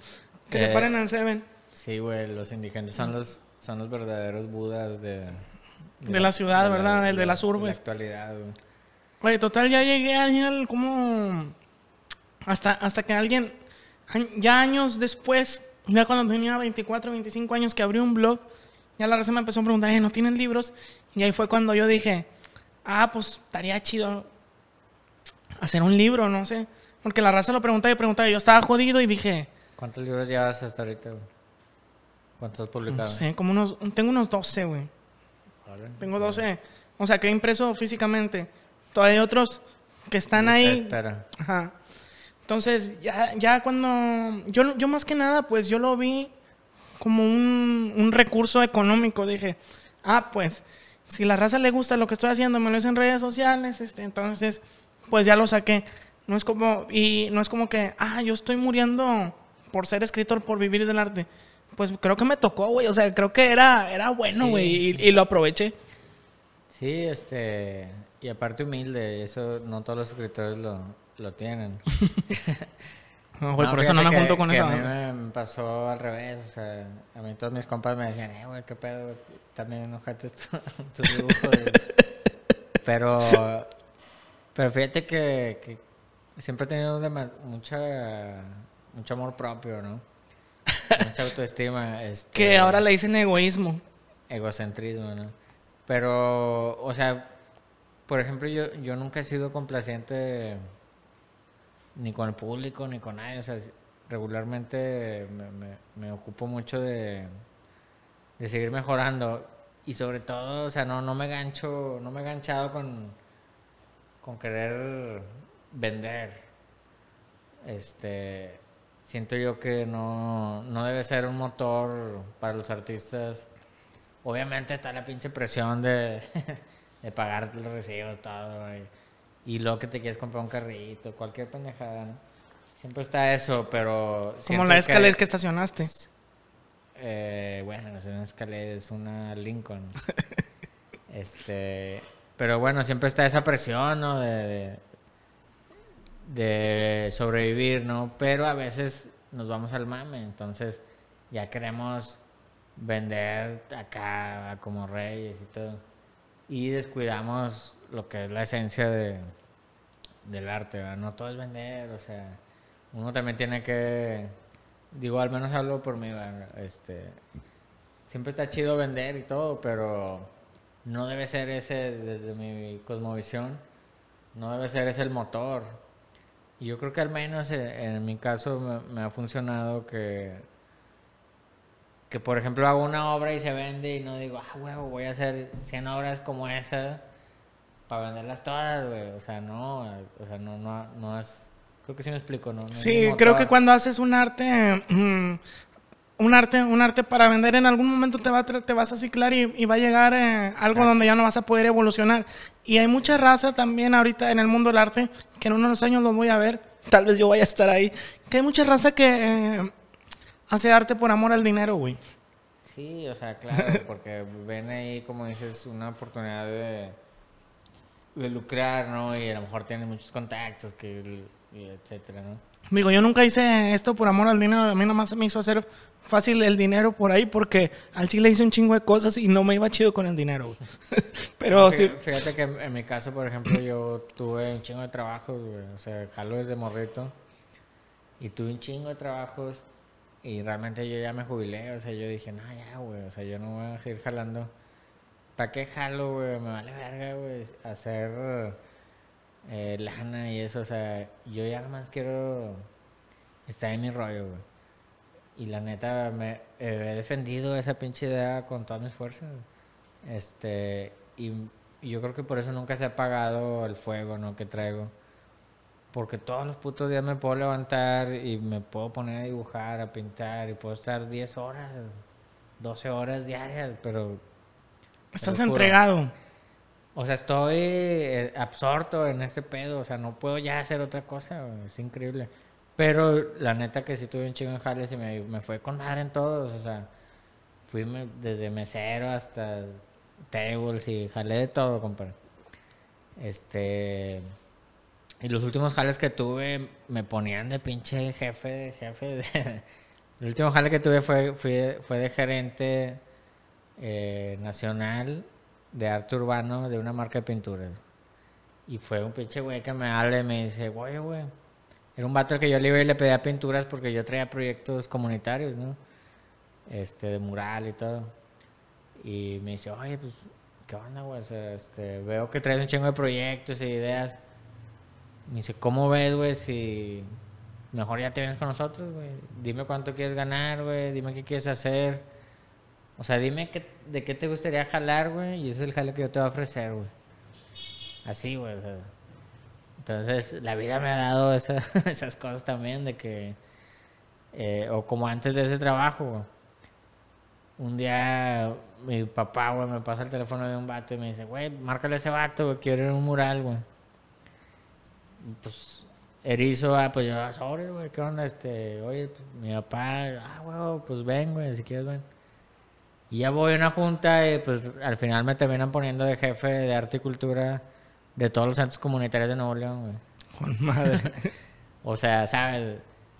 [SPEAKER 1] Que se
[SPEAKER 2] Eh,
[SPEAKER 1] paren en Seven.
[SPEAKER 2] Sí, güey, los indigentes son los, son los verdaderos budas de...
[SPEAKER 1] De la ciudad, ¿verdad? El de las
[SPEAKER 2] la
[SPEAKER 1] urbes.
[SPEAKER 2] actualidad, güey.
[SPEAKER 1] Oye, total, ya llegué al como... Hasta, hasta que alguien, ya años después, ya cuando tenía 24, 25 años, que abrí un blog, ya la raza me empezó a preguntar, "Eh, ¿no tienen libros? Y ahí fue cuando yo dije, ah, pues estaría chido hacer un libro, no sé. Porque la raza lo preguntaba y preguntaba, y yo estaba jodido y dije,
[SPEAKER 2] ¿Cuántos libros llevas hasta ahorita, güey? ¿Cuántos has publicado?
[SPEAKER 1] no sé, como unos, tengo unos 12, güey.
[SPEAKER 2] Vale.
[SPEAKER 1] Tengo 12. O sea, que he impreso físicamente. Todavía hay otros que están ahí.
[SPEAKER 2] Espera.
[SPEAKER 1] Ajá. Entonces, ya, ya cuando... Yo, yo más que nada, pues yo lo vi como un, un recurso económico. Dije, ah, pues, si la raza le gusta lo que estoy haciendo, me lo hice en redes sociales, este, entonces, pues ya lo saqué. No es como... Y no es como que, ah, yo estoy muriendo por ser escritor, por vivir del arte. Pues creo que me tocó, güey. O sea, creo que era, era bueno,
[SPEAKER 2] Sí.
[SPEAKER 1] güey. Y, y lo aproveché.
[SPEAKER 2] Sí, este... Y aparte humilde, eso no todos los escritores lo, lo tienen.
[SPEAKER 1] No, güey,
[SPEAKER 2] No,
[SPEAKER 1] por eso no me junto con esa
[SPEAKER 2] A mí me, pasó al revés, o sea, a mí todos mis compas me decían, eh, güey, qué pedo, también enojaste tu- tus dibujos. güey". pero, pero fíjate que, que siempre he tenido mucha, mucho amor propio, ¿no? Mucha autoestima. Este,
[SPEAKER 1] Que ahora le dicen egoísmo.
[SPEAKER 2] egocentrismo, ¿no? Pero, o sea, por ejemplo, yo, yo nunca he sido complaciente ni con el público ni con nadie. O sea, regularmente me, me- me ocupo mucho de, de seguir mejorando. Y sobre todo, o sea, no, no me gancho, no me he ganchado con, con querer vender. Este, siento yo que no, no debe ser un motor para los artistas. Obviamente está la pinche presión de, de pagar los recibos, todo. Y, y luego que te quieres comprar un carrito, cualquier pendejada, ¿no? Siempre está eso, pero...
[SPEAKER 1] Como la escalera que estacionaste.
[SPEAKER 2] eh, bueno, no es una Escalade, es una Lincoln. este, pero bueno, siempre está esa presión, ¿no? De, de, de sobrevivir, ¿no? Pero a veces nos vamos al mame, entonces ya queremos vender acá como reyes y todo. Y descuidamos lo que es la esencia de, del arte. No todo es vender, o sea, uno también tiene que, digo, al menos hablo por mí, ¿verdad? este, siempre está chido vender y todo, pero no debe ser ese, desde mi cosmovisión, no debe ser ese el motor. Y yo creo que al menos en, en mi caso me, me ha funcionado que que por ejemplo hago una obra y se vende y no digo, ah, huevo, voy a hacer 100 obras como esa para venderlas todas, güey. O sea, no, o sea, no, no, no es... Creo que sí me explico, ¿no?
[SPEAKER 1] Sí, creo que cuando haces un arte, mm, un arte, un arte para vender, en algún momento te, va te vas a ciclar y, y va a llegar eh, algo donde ya no vas a poder evolucionar. Y hay mucha raza también ahorita en el mundo del arte, que en unos años los voy a ver, tal vez yo vaya a estar ahí, que hay mucha raza que eh, hace arte por amor al dinero, güey.
[SPEAKER 2] Sí, o sea, claro, porque ven ahí, como dices, una oportunidad de, de lucrar, ¿no? Y a lo mejor tienen muchos contactos, que, etcétera, ¿no?
[SPEAKER 1] Digo, yo nunca hice esto por amor al dinero, a mí nomás me hizo hacer fácil el dinero por ahí porque al chile hice un chingo de cosas y no me iba chido con el dinero. Pero
[SPEAKER 2] Fí-
[SPEAKER 1] sí,
[SPEAKER 2] Fíjate que en mi caso, por ejemplo, yo tuve un chingo de trabajos, güey. O sea, jalo desde morrito. Y tuve un chingo de trabajos. Y realmente yo ya me jubilé. O sea, yo dije, no, ya, güey. O sea, yo no voy a seguir jalando. ¿Para qué jalo, güey? Me vale verga, güey. Hacer eh, lana y eso. O sea, yo ya más quiero estar en mi rollo, güey. Y la neta, me eh, he defendido esa pinche idea con todas mis fuerzas. Este, y, y yo creo que por eso nunca se ha apagado el fuego, ¿no? Que traigo. Porque todos los putos días me puedo levantar y me puedo poner a dibujar, a pintar y puedo estar 10 horas, 12 horas diarias, pero,
[SPEAKER 1] estás entregado.
[SPEAKER 2] o sea, estoy eh, absorto en este pedo, o sea, no puedo ya hacer otra cosa, es increíble. Pero la neta que sí tuve un chingo en jales y me, me fue con madre en todos, o sea, fui me- desde mesero hasta tables y jalé de todo, compadre. Este. Y los últimos jales que tuve me ponían de pinche jefe, de jefe. de- El último jale que tuve fue, fui fue de gerente eh, nacional de arte urbano de una marca de pinturas. Y fue un pinche güey que me habla y me dice, güey, güey. Era un vato al que yo le iba y le pedía pinturas porque yo traía proyectos comunitarios, ¿no? Este, de mural y todo. Y me dice, oye, pues, ¿qué onda, güey? O sea, este, veo que traes un chingo de proyectos e ideas. Me dice, ¿cómo ves, güey? Si mejor ya te vienes con nosotros, güey. Dime cuánto quieres ganar, güey. Dime qué quieres hacer. O sea, dime qué, de qué te gustaría jalar, güey. Y ese es el jale que yo te voy a ofrecer, güey. Así, güey. o sea. Entonces, la vida me ha dado esa- esas cosas también de que... eh, o como antes de ese trabajo, güey. Un día mi papá, güey, me pasa el teléfono de un vato y me dice, güey, márcale ese vato, güey, quiero ir a un mural, güey. Pues, erizo, ah, pues yo, ah, sobre, güey, ¿qué onda? Este, oye, pues, mi papá, ah, güey, pues ven, güey, si quieres ven. Y ya voy a una junta y pues al final me terminan poniendo de jefe de arte y cultura de todos los centros comunitarios de Nuevo León, güey.
[SPEAKER 1] Con madre.
[SPEAKER 2] O sea, sabes,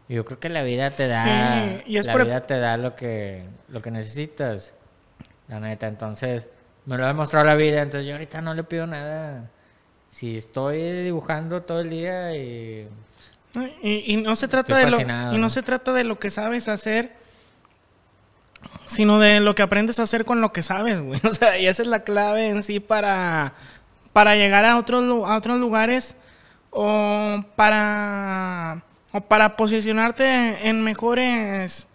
[SPEAKER 2] yo creo que la vida te da,
[SPEAKER 1] Sí, y es
[SPEAKER 2] la
[SPEAKER 1] por-
[SPEAKER 2] vida te da lo que, lo que necesitas, la neta. Entonces, me lo ha demostrado la vida, entonces yo ahorita no le pido nada. Si estoy dibujando todo el día y.
[SPEAKER 1] Y, y no se trata de lo, y ¿no? se trata de lo que sabes hacer, sino de lo que aprendes a hacer con lo que sabes, güey. O sea, y esa es la clave en sí para, para llegar a otros, a otros lugares o para, o para posicionarte en mejores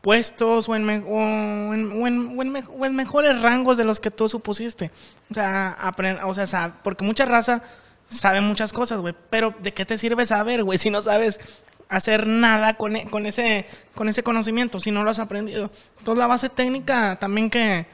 [SPEAKER 1] puestos o en, en, mejores rangos de los que tú supusiste. O sea, apren- o sea, porque mucha raza sabe muchas cosas, güey, pero ¿de qué te sirve saber, güey, si no sabes hacer nada con, e- con, ese, con ese conocimiento, si no lo has aprendido? Entonces la base técnica también que,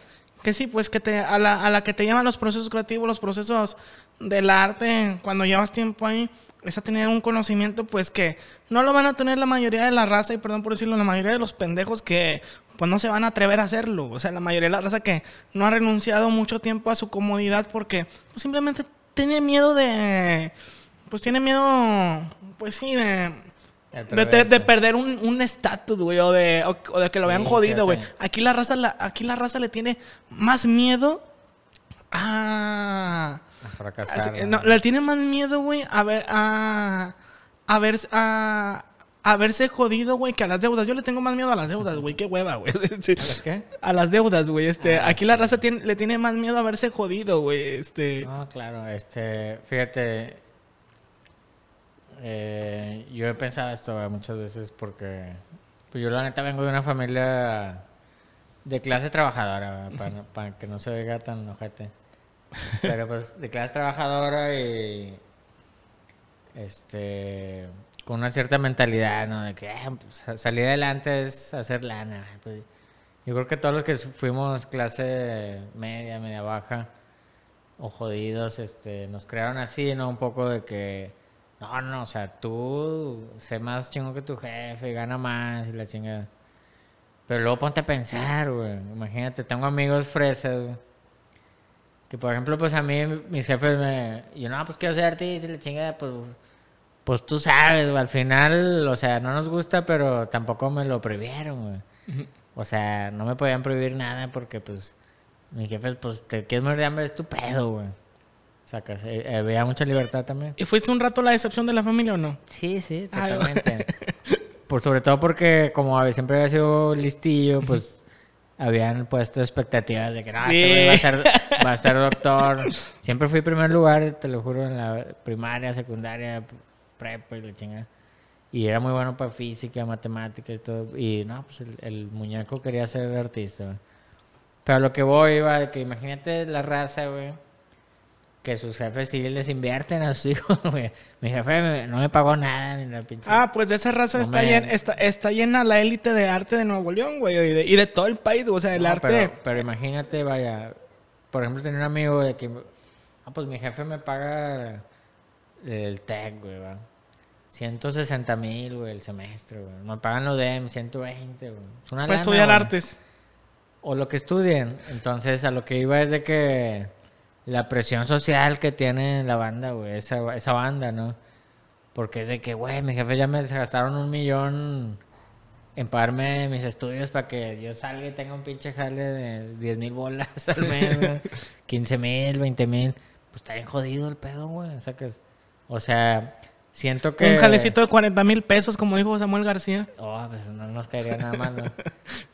[SPEAKER 1] que sí, pues que te, a, la, a la que te llaman los procesos creativos, los procesos del arte, cuando llevas tiempo ahí, es a tener un conocimiento, pues que no lo van a tener la mayoría de la raza, y perdón por decirlo, la mayoría de los pendejos que pues no se van a atrever a hacerlo. O sea, la mayoría de la raza que no ha renunciado mucho tiempo a su comodidad porque pues, simplemente tiene miedo de. Pues tiene miedo. Pues sí, de. De, de- de
[SPEAKER 2] atreverse.
[SPEAKER 1] perder un un estatus, güey, o de, o, o de que lo vean
[SPEAKER 2] Sí,
[SPEAKER 1] jodido, güey. Aquí la raza, la, aquí la raza le tiene más miedo a,
[SPEAKER 2] a fracasar. ¿no?
[SPEAKER 1] le tiene más miedo, güey, a ver, a, a ver, a, a verse jodido, güey, que a las deudas. Yo le tengo más miedo a las deudas, güey, qué hueva, güey. Sí.
[SPEAKER 2] ¿Sabes qué?
[SPEAKER 1] A las deudas, güey, este,
[SPEAKER 2] Ah,
[SPEAKER 1] aquí la raza tiene, le tiene más miedo a verse jodido, güey, este.
[SPEAKER 2] No, claro, este, fíjate, eh, yo he pensado esto muchas veces porque, pues yo la neta vengo de una familia de clase trabajadora, para, que no se vea tan ojete. Pero pues de clase trabajadora y este con una cierta mentalidad, ¿no? De que ah, pues, sa- salir adelante es hacer lana. pues. yo creo que todos los que fuimos clase media, media baja o jodidos, este, nos crearon así, ¿no? Un poco de que, no, no, o sea, tú sé más chingo que tu jefe, gana más y la chingada. Pero luego ponte a pensar, güey. Imagínate, tengo amigos fresas, güey. Que por ejemplo, pues a mí, mis jefes me. Yo no, pues quiero ser artista y la chingada, pues. Pues tú sabes, güey. Al final, o sea, no nos gusta, pero tampoco me lo prohibieron, güey. O sea, no me podían prohibir nada porque, pues. Mis jefes, pues, te quieres morir de hambre, es tu pedo, güey. Sacas, eh, eh, había mucha libertad también.
[SPEAKER 1] ¿Y fuiste un rato la decepción de la familia o no?
[SPEAKER 2] Sí, sí,
[SPEAKER 1] Ay,
[SPEAKER 2] totalmente. Por sobre todo porque como siempre había sido listillo, pues habían puesto expectativas de que este
[SPEAKER 1] Sí.
[SPEAKER 2] güey va a ser, va a ser doctor. Siempre fui primer lugar, te lo juro, en la primaria, secundaria, prepa y la chingada. Y era muy bueno para física, matemáticas y todo. Y no, pues el, el muñeco quería ser artista. Pero a lo que voy iba de que imagínate la raza, güey que sus jefes sí les invierten a sus hijos, güey. Mi jefe me- no me pagó nada ni la pinche.
[SPEAKER 1] Ah, pues de esa raza
[SPEAKER 2] No
[SPEAKER 1] está,
[SPEAKER 2] me-
[SPEAKER 1] llena, está, está llena la élite de arte de Nuevo León, güey, y de, y de todo el país, o sea, el
[SPEAKER 2] No,
[SPEAKER 1] arte...
[SPEAKER 2] Pero, pero imagínate, vaya. Por ejemplo, tenía un amigo de que. Ah, pues mi jefe me paga el TEC, güey, va. 160 mil, güey, el semestre, güey. Me pagan los DEM, 120, güey. Es una
[SPEAKER 1] para
[SPEAKER 2] lana,
[SPEAKER 1] estudiar
[SPEAKER 2] güey.
[SPEAKER 1] artes.
[SPEAKER 2] O lo que estudien. Entonces, a lo que iba es de que la presión social que tiene la banda, güey, esa, esa banda, ¿no? Porque es de que, güey, mis jefes ya me gastaron un millón en pagarme mis estudios para que yo salga y tenga un pinche jale de 10 mil bolas al mes, güey. 15 mil, 20 mil. Pues está bien jodido el pedo, güey. O sea, que, o sea, siento que...
[SPEAKER 1] Un jalecito de 40 mil pesos, como dijo Samuel García.
[SPEAKER 2] Oh, pues no nos caería nada más, ¿no?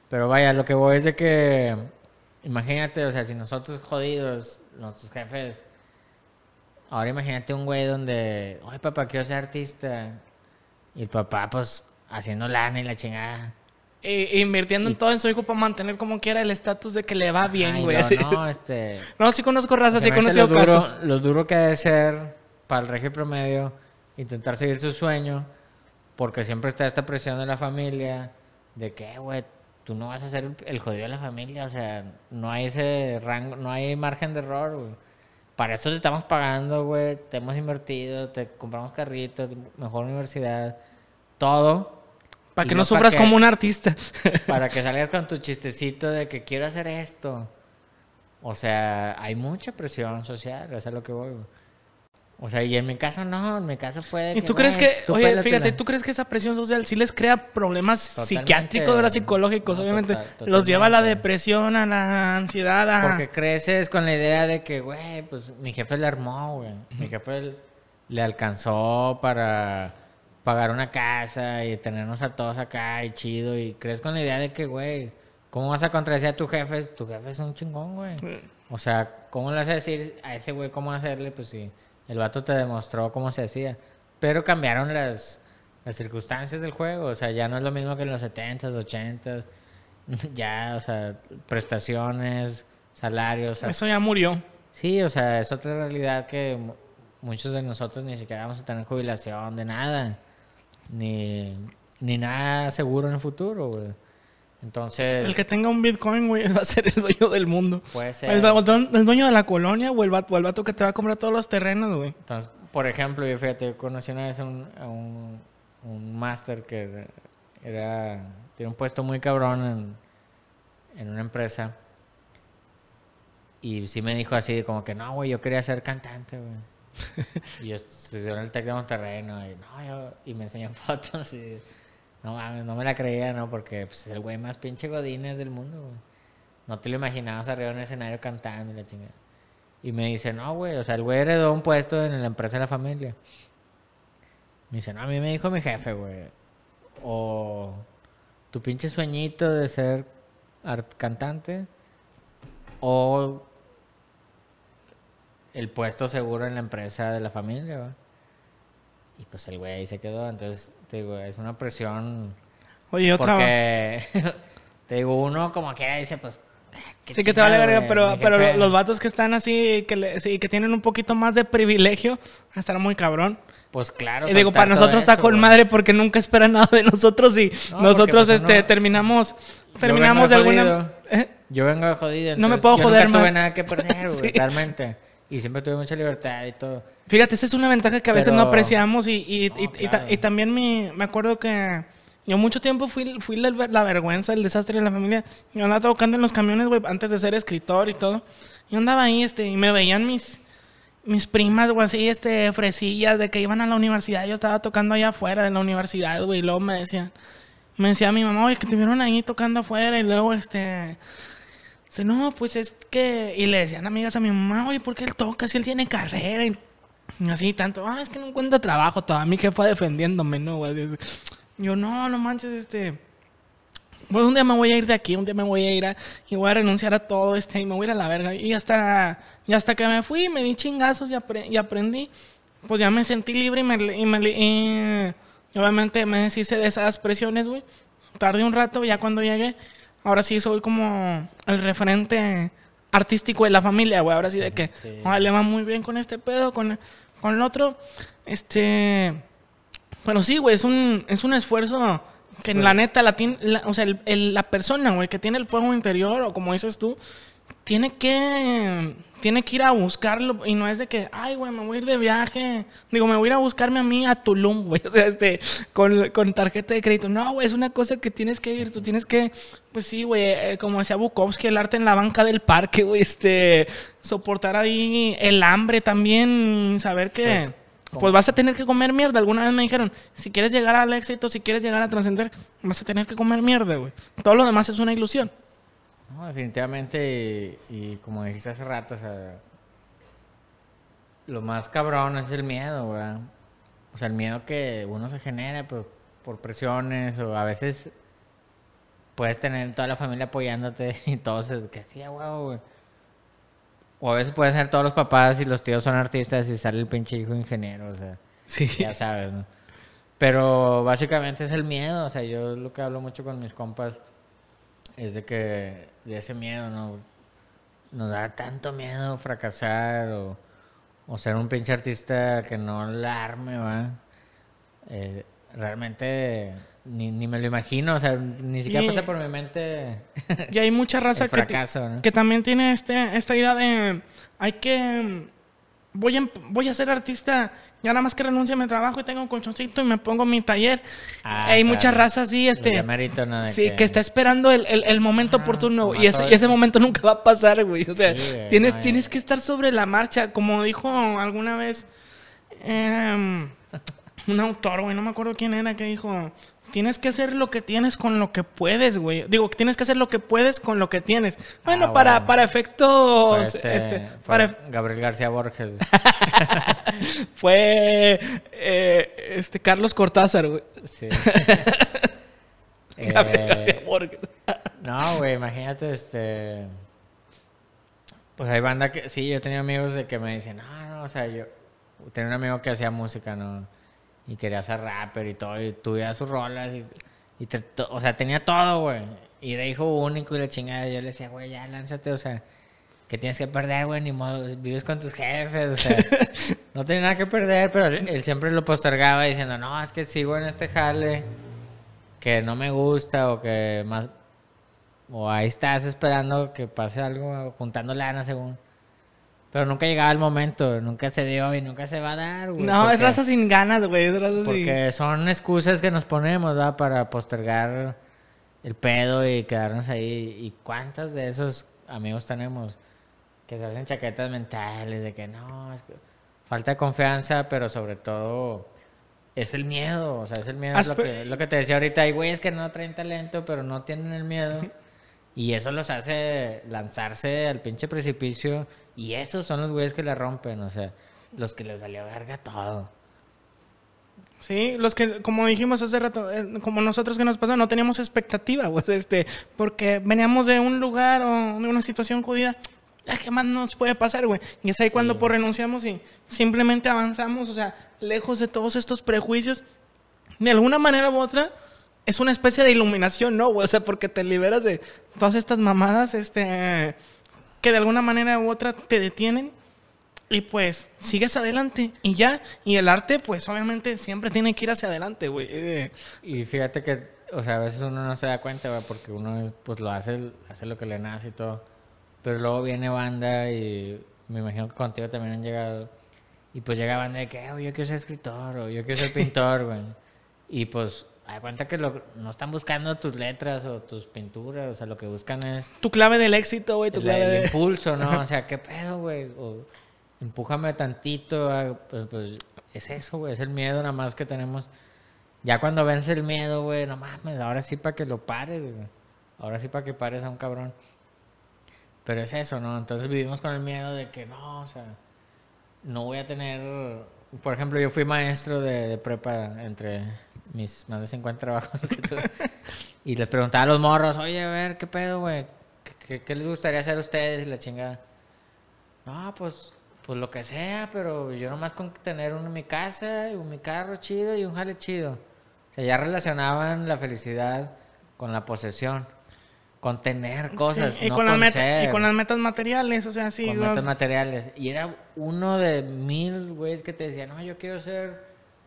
[SPEAKER 2] Pero vaya, lo que voy es de que, imagínate, o sea, si nosotros jodidos, nuestros jefes, ahora imagínate un güey donde, oye papá, quiero ser artista, y el papá, pues, haciendo lana y la chingada.
[SPEAKER 1] E, invirtiendo en todo en su hijo para mantener como quiera el estatus de que le va bien, güey.
[SPEAKER 2] no, no, este...
[SPEAKER 1] No, sí conozco razas, sí he conocido
[SPEAKER 2] lo duro,
[SPEAKER 1] casos.
[SPEAKER 2] Lo duro que debe ser para el regio promedio intentar seguir su sueño, porque siempre está esta presión de la familia, de que, güey, tú no vas a ser el, jodido de la familia, o sea, no hay ese rango, no hay margen de error, güey. Para eso te estamos pagando, güey, te hemos invertido, te compramos carritos, mejor universidad, todo,
[SPEAKER 1] Para que
[SPEAKER 2] no
[SPEAKER 1] sufras
[SPEAKER 2] que-
[SPEAKER 1] como un artista.
[SPEAKER 2] para que salgas con tu chistecito de que quiero hacer esto. O sea, hay mucha presión social, eso es lo que voy. güey. O sea, y en mi caso no, en mi caso puede
[SPEAKER 1] ¿Y tú crees que,
[SPEAKER 2] tú
[SPEAKER 1] oye,
[SPEAKER 2] pélatela.
[SPEAKER 1] fíjate, tú crees que esa presión social sí les crea problemas
[SPEAKER 2] Totalmente.
[SPEAKER 1] psiquiátricos, ¿verdad? psicológicos,
[SPEAKER 2] No,
[SPEAKER 1] obviamente?
[SPEAKER 2] total-
[SPEAKER 1] los lleva a la depresión, a la ansiedad, a...
[SPEAKER 2] Porque creces con la idea de que, güey, pues mi jefe le armó, güey. Mi jefe le alcanzó para pagar una casa y tenernos a todos acá y chido. Y crees con la idea de que, güey, ¿cómo vas a contradecir a tu jefe? Tu jefe es un chingón, güey. O sea, ¿cómo le vas a decir a ese güey cómo hacerle? Pues sí, el vato te demostró cómo se hacía. Pero cambiaron las, las circunstancias del juego. O sea, ya no es lo mismo que en los 70s, 80s. Ya, o sea, prestaciones, salarios.
[SPEAKER 1] Eso ya murió.
[SPEAKER 2] Sí, o sea, es otra realidad que mu- muchos de nosotros ni siquiera vamos a tener jubilación de nada. Ni, ni nada seguro en el futuro, güey. Entonces,
[SPEAKER 1] El que tenga un Bitcoin, güey, va a ser el dueño del mundo.
[SPEAKER 2] puede ser...
[SPEAKER 1] El, du- el dueño de la colonia o el, vato, o el vato que te va a comprar todos los terrenos, güey.
[SPEAKER 2] Entonces, por ejemplo, yo fíjate, yo conocí una vez a un, a un, un máster que era, tiene un puesto muy cabrón en, en una empresa. Y sí me dijo así, como que no, güey, yo quería ser cantante, güey. y yo estudié en el Tec de Monterrey, ¿no? Y, no, yo- y me enseñó fotos y no no me la creía, ¿no? Porque pues, el güey más pinche godines del mundo, güey. No te lo imaginabas arriba en un escenario cantando y la chingada. Y me dice, no, güey, o sea, el güey heredó un puesto en la empresa de la familia. Me dice, no, a mí me dijo mi jefe, güey. O tu pinche sueñito de ser cantante. O el puesto seguro en la empresa de la familia, ¿va? Y pues el güey ahí se quedó. Entonces, te digo, es una presión
[SPEAKER 1] Oye, otra...
[SPEAKER 2] porque Te digo, uno como que dice, pues. qué
[SPEAKER 1] Sí que te vale verga, pero, pero
[SPEAKER 2] jefe.
[SPEAKER 1] los vatos que están así, que, le- sí, que tienen un poquito más de privilegio, estará muy cabrón.
[SPEAKER 2] Pues claro.
[SPEAKER 1] Y digo, para nosotros está con madre porque nunca esperan nada de nosotros y
[SPEAKER 2] No,
[SPEAKER 1] nosotros
[SPEAKER 2] pues,
[SPEAKER 1] este
[SPEAKER 2] uno-
[SPEAKER 1] terminamos
[SPEAKER 2] Yo
[SPEAKER 1] terminamos de
[SPEAKER 2] vengo
[SPEAKER 1] alguna. ¿Eh?
[SPEAKER 2] Yo vengo de jodido.
[SPEAKER 1] No me puedo
[SPEAKER 2] yo
[SPEAKER 1] joder
[SPEAKER 2] nunca tuve nada que perder,
[SPEAKER 1] Sí.
[SPEAKER 2] realmente. Y siempre tuve mucha libertad y todo.
[SPEAKER 1] Fíjate, esa es una ventaja que a veces no
[SPEAKER 2] Pero-
[SPEAKER 1] apreciamos y, y,
[SPEAKER 2] No,
[SPEAKER 1] y-
[SPEAKER 2] claro.
[SPEAKER 1] y también mi, me acuerdo que yo mucho tiempo fui, fui la, la vergüenza, el desastre de la familia. Yo andaba tocando en los camiones, güey, antes de ser escritor y todo. Yo andaba ahí, este, y me veían mis, mis primas, güey, así, este, fresillas de que iban a la universidad. Yo estaba tocando allá afuera de la universidad, güey, y luego me decían, me decía mi mamá, oye, que te vieron ahí tocando afuera y luego, este... No, pues es que... Y le decían amigas a mi mamá, oye, ¿por qué él toca si él tiene carrera? Y así tanto, ah, es que no encuentra trabajo toda mi jefa defendiéndome, ¿no? güey? Yo, no, no manches, este... Pues un día me voy a ir de aquí, un día me voy a ir a, y voy a renunciar a todo este y me voy a ir a la verga. Y hasta, y hasta que me fui, me di chingazos y aprendí, pues ya me sentí libre y me, y me- y obviamente me deshice de esas presiones, güey. Tardé un rato, ya cuando llegué, ahora sí soy como el referente artístico de la familia, güey. Ahora sí de que,
[SPEAKER 2] Sí.
[SPEAKER 1] "Ah, le va muy bien con este pedo, con, con el otro. Este... Pero sí, güey, es un, es un esfuerzo que la neta, la, tiene- la- o sea, el- el- la persona, güey, que tiene el fuego interior, o como dices tú, tiene que, tiene que ir a buscarlo, y no es de que, ay, güey, me voy a ir de viaje, digo, me voy a ir a buscarme a mí a Tulum, güey, o sea, este, con, con tarjeta de crédito. No, güey, es una cosa que tienes que vivir, tú tienes que, pues sí, güey, eh, como decía Bukowski, el arte en la banca del parque, güey, este, soportar ahí el hambre también, saber que...
[SPEAKER 2] Pues,
[SPEAKER 1] Pues vas a tener que comer mierda. Alguna vez me dijeron, si quieres llegar al éxito, si quieres llegar a trascender, vas a tener que comer mierda, güey. Todo lo demás es una ilusión.
[SPEAKER 2] No, definitivamente, y, como dijiste hace rato, o sea, lo más cabrón es el miedo. O sea, el miedo que uno se genera pues, por presiones o a veces puedes tener toda la familia apoyándote y todos que sí, güey, güey. O a veces pueden ser todos los papás y los tíos son artistas y sale el pinche hijo ingeniero, o sea,
[SPEAKER 1] Sí.
[SPEAKER 2] ya sabes, ¿no? Pero básicamente es el miedo, o sea, yo lo que hablo mucho con mis compas es de que de ese miedo, ¿no? Nos da tanto miedo fracasar o, o ser un pinche artista que no la arme, ¿va? Eh, realmente ni, ni me lo imagino, o sea, ni siquiera
[SPEAKER 1] Y-
[SPEAKER 2] pasa por mi mente
[SPEAKER 1] Y hay mucha raza
[SPEAKER 2] el
[SPEAKER 1] que, que también tiene este, esta idea de, hay que, voy a, voy a ser artista, ya nada más que renuncie a mi trabajo y tengo un colchoncito y me pongo mi taller.
[SPEAKER 2] Ah,
[SPEAKER 1] hay
[SPEAKER 2] claro.
[SPEAKER 1] mucha raza así, este... Sí, que... está esperando el, el- el momento
[SPEAKER 2] Ajá,
[SPEAKER 1] oportuno. Y, eso-
[SPEAKER 2] todo
[SPEAKER 1] y ese momento nunca va a pasar, güey. O sea,
[SPEAKER 2] Sí,
[SPEAKER 1] tienes,
[SPEAKER 2] no,
[SPEAKER 1] tienes que estar sobre la marcha. Como dijo alguna vez em, un autor, güey, no me acuerdo quién era, que dijo: Tienes que hacer lo que tienes con lo que puedes, güey. Digo, tienes que hacer lo que puedes con lo que tienes. Bueno,
[SPEAKER 2] Ah,
[SPEAKER 1] para,
[SPEAKER 2] bueno.
[SPEAKER 1] para efectos.
[SPEAKER 2] Este-
[SPEAKER 1] este, para,
[SPEAKER 2] Gabriel García Borges.
[SPEAKER 1] fue eh, este, Carlos Cortázar, güey.
[SPEAKER 2] Sí.
[SPEAKER 1] Gabriel
[SPEAKER 2] Eh,
[SPEAKER 1] García Borges.
[SPEAKER 2] No, güey, imagínate, este... Pues hay banda que... Sí, yo tenía amigos de que me dicen, no, no, o sea, yo... Tenía un amigo que hacía música, ¿no? Y quería ser rapper y todo, y tuviera sus rolas y... y te- to- o sea, tenía todo, güey. Y de hijo único y la chingada. Yo le decía, güey, ya lánzate, o sea... Que tienes que perder, güey, ni modo, vives con tus jefes, o sea... no tiene nada que perder, pero él siempre lo postergaba diciendo, no, es que sigo en este jale que no me gusta o que más o ahí estás esperando que pase algo juntando lana según pero nunca llegaba el momento nunca se dio y nunca se va a dar güey,
[SPEAKER 1] No, es raza sin ganas, güey. Es raza sin...
[SPEAKER 2] porque son excusas que nos ponemos ¿va? para postergar el pedo y quedarnos ahí y cuántas de esos amigos tenemos que se hacen chaquetas mentales de que no es que falta de confianza pero sobre todo es el miedo, o sea, es el miedo, es lo que, lo que te decía ahorita, hay güeyes que no traen talento, pero no tienen el miedo, y eso los hace lanzarse al pinche precipicio, y esos son los güeyes que le rompen, o sea, los que les valió verga todo.
[SPEAKER 1] Sí, los que, como dijimos hace rato, eh, como nosotros que nos pasó, no teníamos expectativa, pues, este, porque veníamos de un lugar o de una situación jodida. Ya, ¿qué más nos puede pasar, güey? Y es ahí cuando por renunciamos y simplemente avanzamos, o sea, lejos de todos estos prejuicios, de alguna manera u otra, es una especie de iluminación, ¿no, güey? O sea, porque te liberas de todas estas mamadas, este, que de alguna manera u otra te detienen. Y pues, sigues adelante y ya. Y el arte, pues, obviamente siempre tiene que ir hacia adelante, güey. Eh,
[SPEAKER 2] Y fíjate que, o sea, a veces uno no se da cuenta, güey, porque uno, pues, lo hace, hace lo que le nace y todo. Pero luego viene banda y me imagino que contigo también han llegado. Y pues llega banda de que, "Oh, yo quiero ser escritor o yo quiero ser pintor, güey. Y pues, cuenta que lo- no están buscando tus letras o tus pinturas, o sea, lo que buscan es
[SPEAKER 1] tu clave del éxito, güey, tu
[SPEAKER 2] el,
[SPEAKER 1] clave
[SPEAKER 2] el
[SPEAKER 1] de...
[SPEAKER 2] impulso, ¿no? O sea, ¿qué pedo, güey? O empújame tantito, ah, pues, pues, es eso, güey, es el miedo nada más que tenemos. Ya cuando vence el miedo, güey, no mames, ahora sí para que lo pares, güey. Ahora sí para que pares a un cabrón. Pero es eso, ¿no? Entonces vivimos con el miedo de que no, o sea, no voy a tener... Por ejemplo, yo fui maestro de, de prepa entre mis más de 50 trabajos que tuve. y les preguntaba a los morros, oye, a ver, ¿qué pedo, güey? ¿Qué, qué, qué les gustaría hacer a ustedes? Y la chingada. No, pues, pues lo que sea, pero yo nomás con tener uno en mi casa, y un mi carro chido y un jale chido. O sea, ya relacionaban la felicidad con la posesión, con tener cosas,
[SPEAKER 1] Sí, y,
[SPEAKER 2] no
[SPEAKER 1] con las
[SPEAKER 2] con
[SPEAKER 1] metas, y con las metas materiales, o sea, sí.
[SPEAKER 2] con
[SPEAKER 1] no-
[SPEAKER 2] metas materiales. Y era uno de mil güeyes que te decían, no, yo quiero ser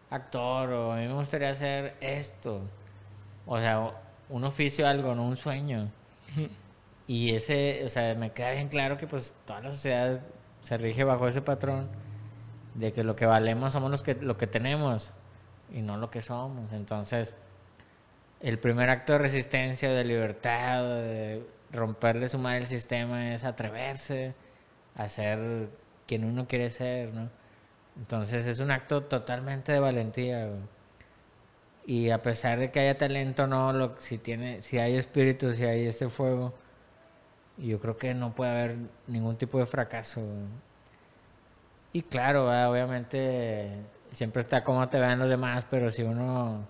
[SPEAKER 2] actor o a mí me gustaría hacer esto. O sea, un oficio, algo, no un sueño. Y ese, o sea, me queda bien claro que pues toda la sociedad se rige bajo ese patrón de que lo que valemos somos los que, lo que tenemos y no lo que somos. Entonces, el primer acto de resistencia, de libertad, de romperle su madre el sistema es atreverse a ser quien uno quiere ser, ¿no? Entonces es un acto totalmente de valentía. Y a pesar de que haya talento, no, lo, si tiene, si hay espíritu, si hay ese fuego, yo creo que no puede haber ningún tipo de fracaso. Y claro, ¿verdad? obviamente siempre está como te vean los demás, pero si uno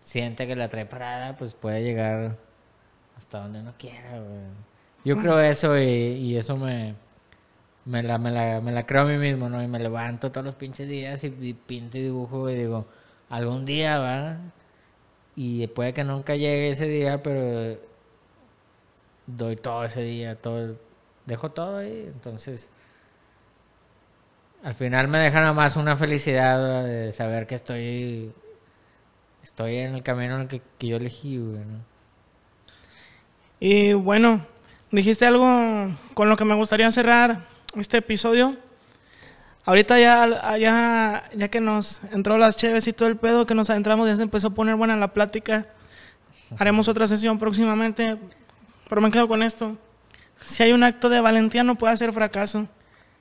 [SPEAKER 2] siente que la trae parada, pues puede llegar hasta donde uno quiera. Yo creo eso y eso me, me, la, me, la, me la creo a mí mismo, ¿no? Y me levanto todos los pinches días y, pinto y dibujo y digo, algún día va. Y puede que nunca llegue ese día, pero doy todo ese día, todo, dejo todo ahí, entonces al final me deja nada más una felicidad de saber que estoy estoy en el camino en el que, que yo elegí, ¿no?
[SPEAKER 1] Y bueno, dijiste algo con lo que me gustaría cerrar este episodio. Ahorita ya, ya, ya que nos entró las cheves y todo el pedo, que nos adentramos, ya se empezó a poner buena la plática. Haremos otra sesión próximamente, pero me quedo con esto. Si hay un acto de valentía no puede ser fracaso.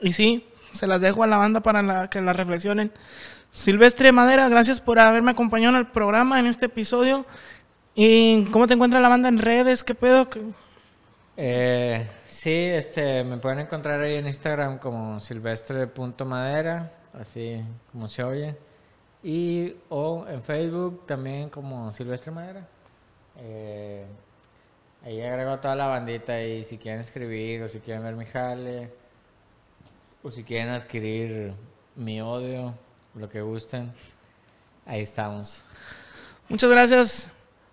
[SPEAKER 1] Y sí, se las dejo a la banda para la- que la reflexionen. Silvestre Madera, gracias por haberme acompañado en el programa, en este episodio. ¿Y cómo te encuentra la banda en redes? ¿Qué pedo? ¿Qué-
[SPEAKER 2] Eh, sí, este, me pueden encontrar ahí en Instagram como silvestre.madera, así como se oye. Y o en Facebook también como Silvestre Madera. Eh, ahí agrego toda la bandita y si quieren escribir o si quieren ver mi jale o si quieren adquirir mi odio, lo que gusten, ahí estamos.
[SPEAKER 1] Muchas gracias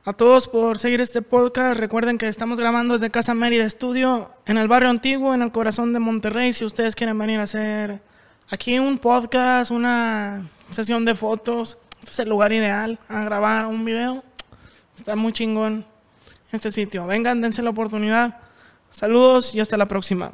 [SPEAKER 1] a todos por seguir este podcast. Recuerden que estamos grabando desde Casa Mérida Estudio en el barrio antiguo, en el corazón de Monterrey. Si ustedes quieren venir a hacer aquí un podcast, una sesión de fotos, este es el lugar ideal a grabar un video. Está muy chingón este sitio. Vengan, dense la oportunidad. Saludos y hasta la próxima.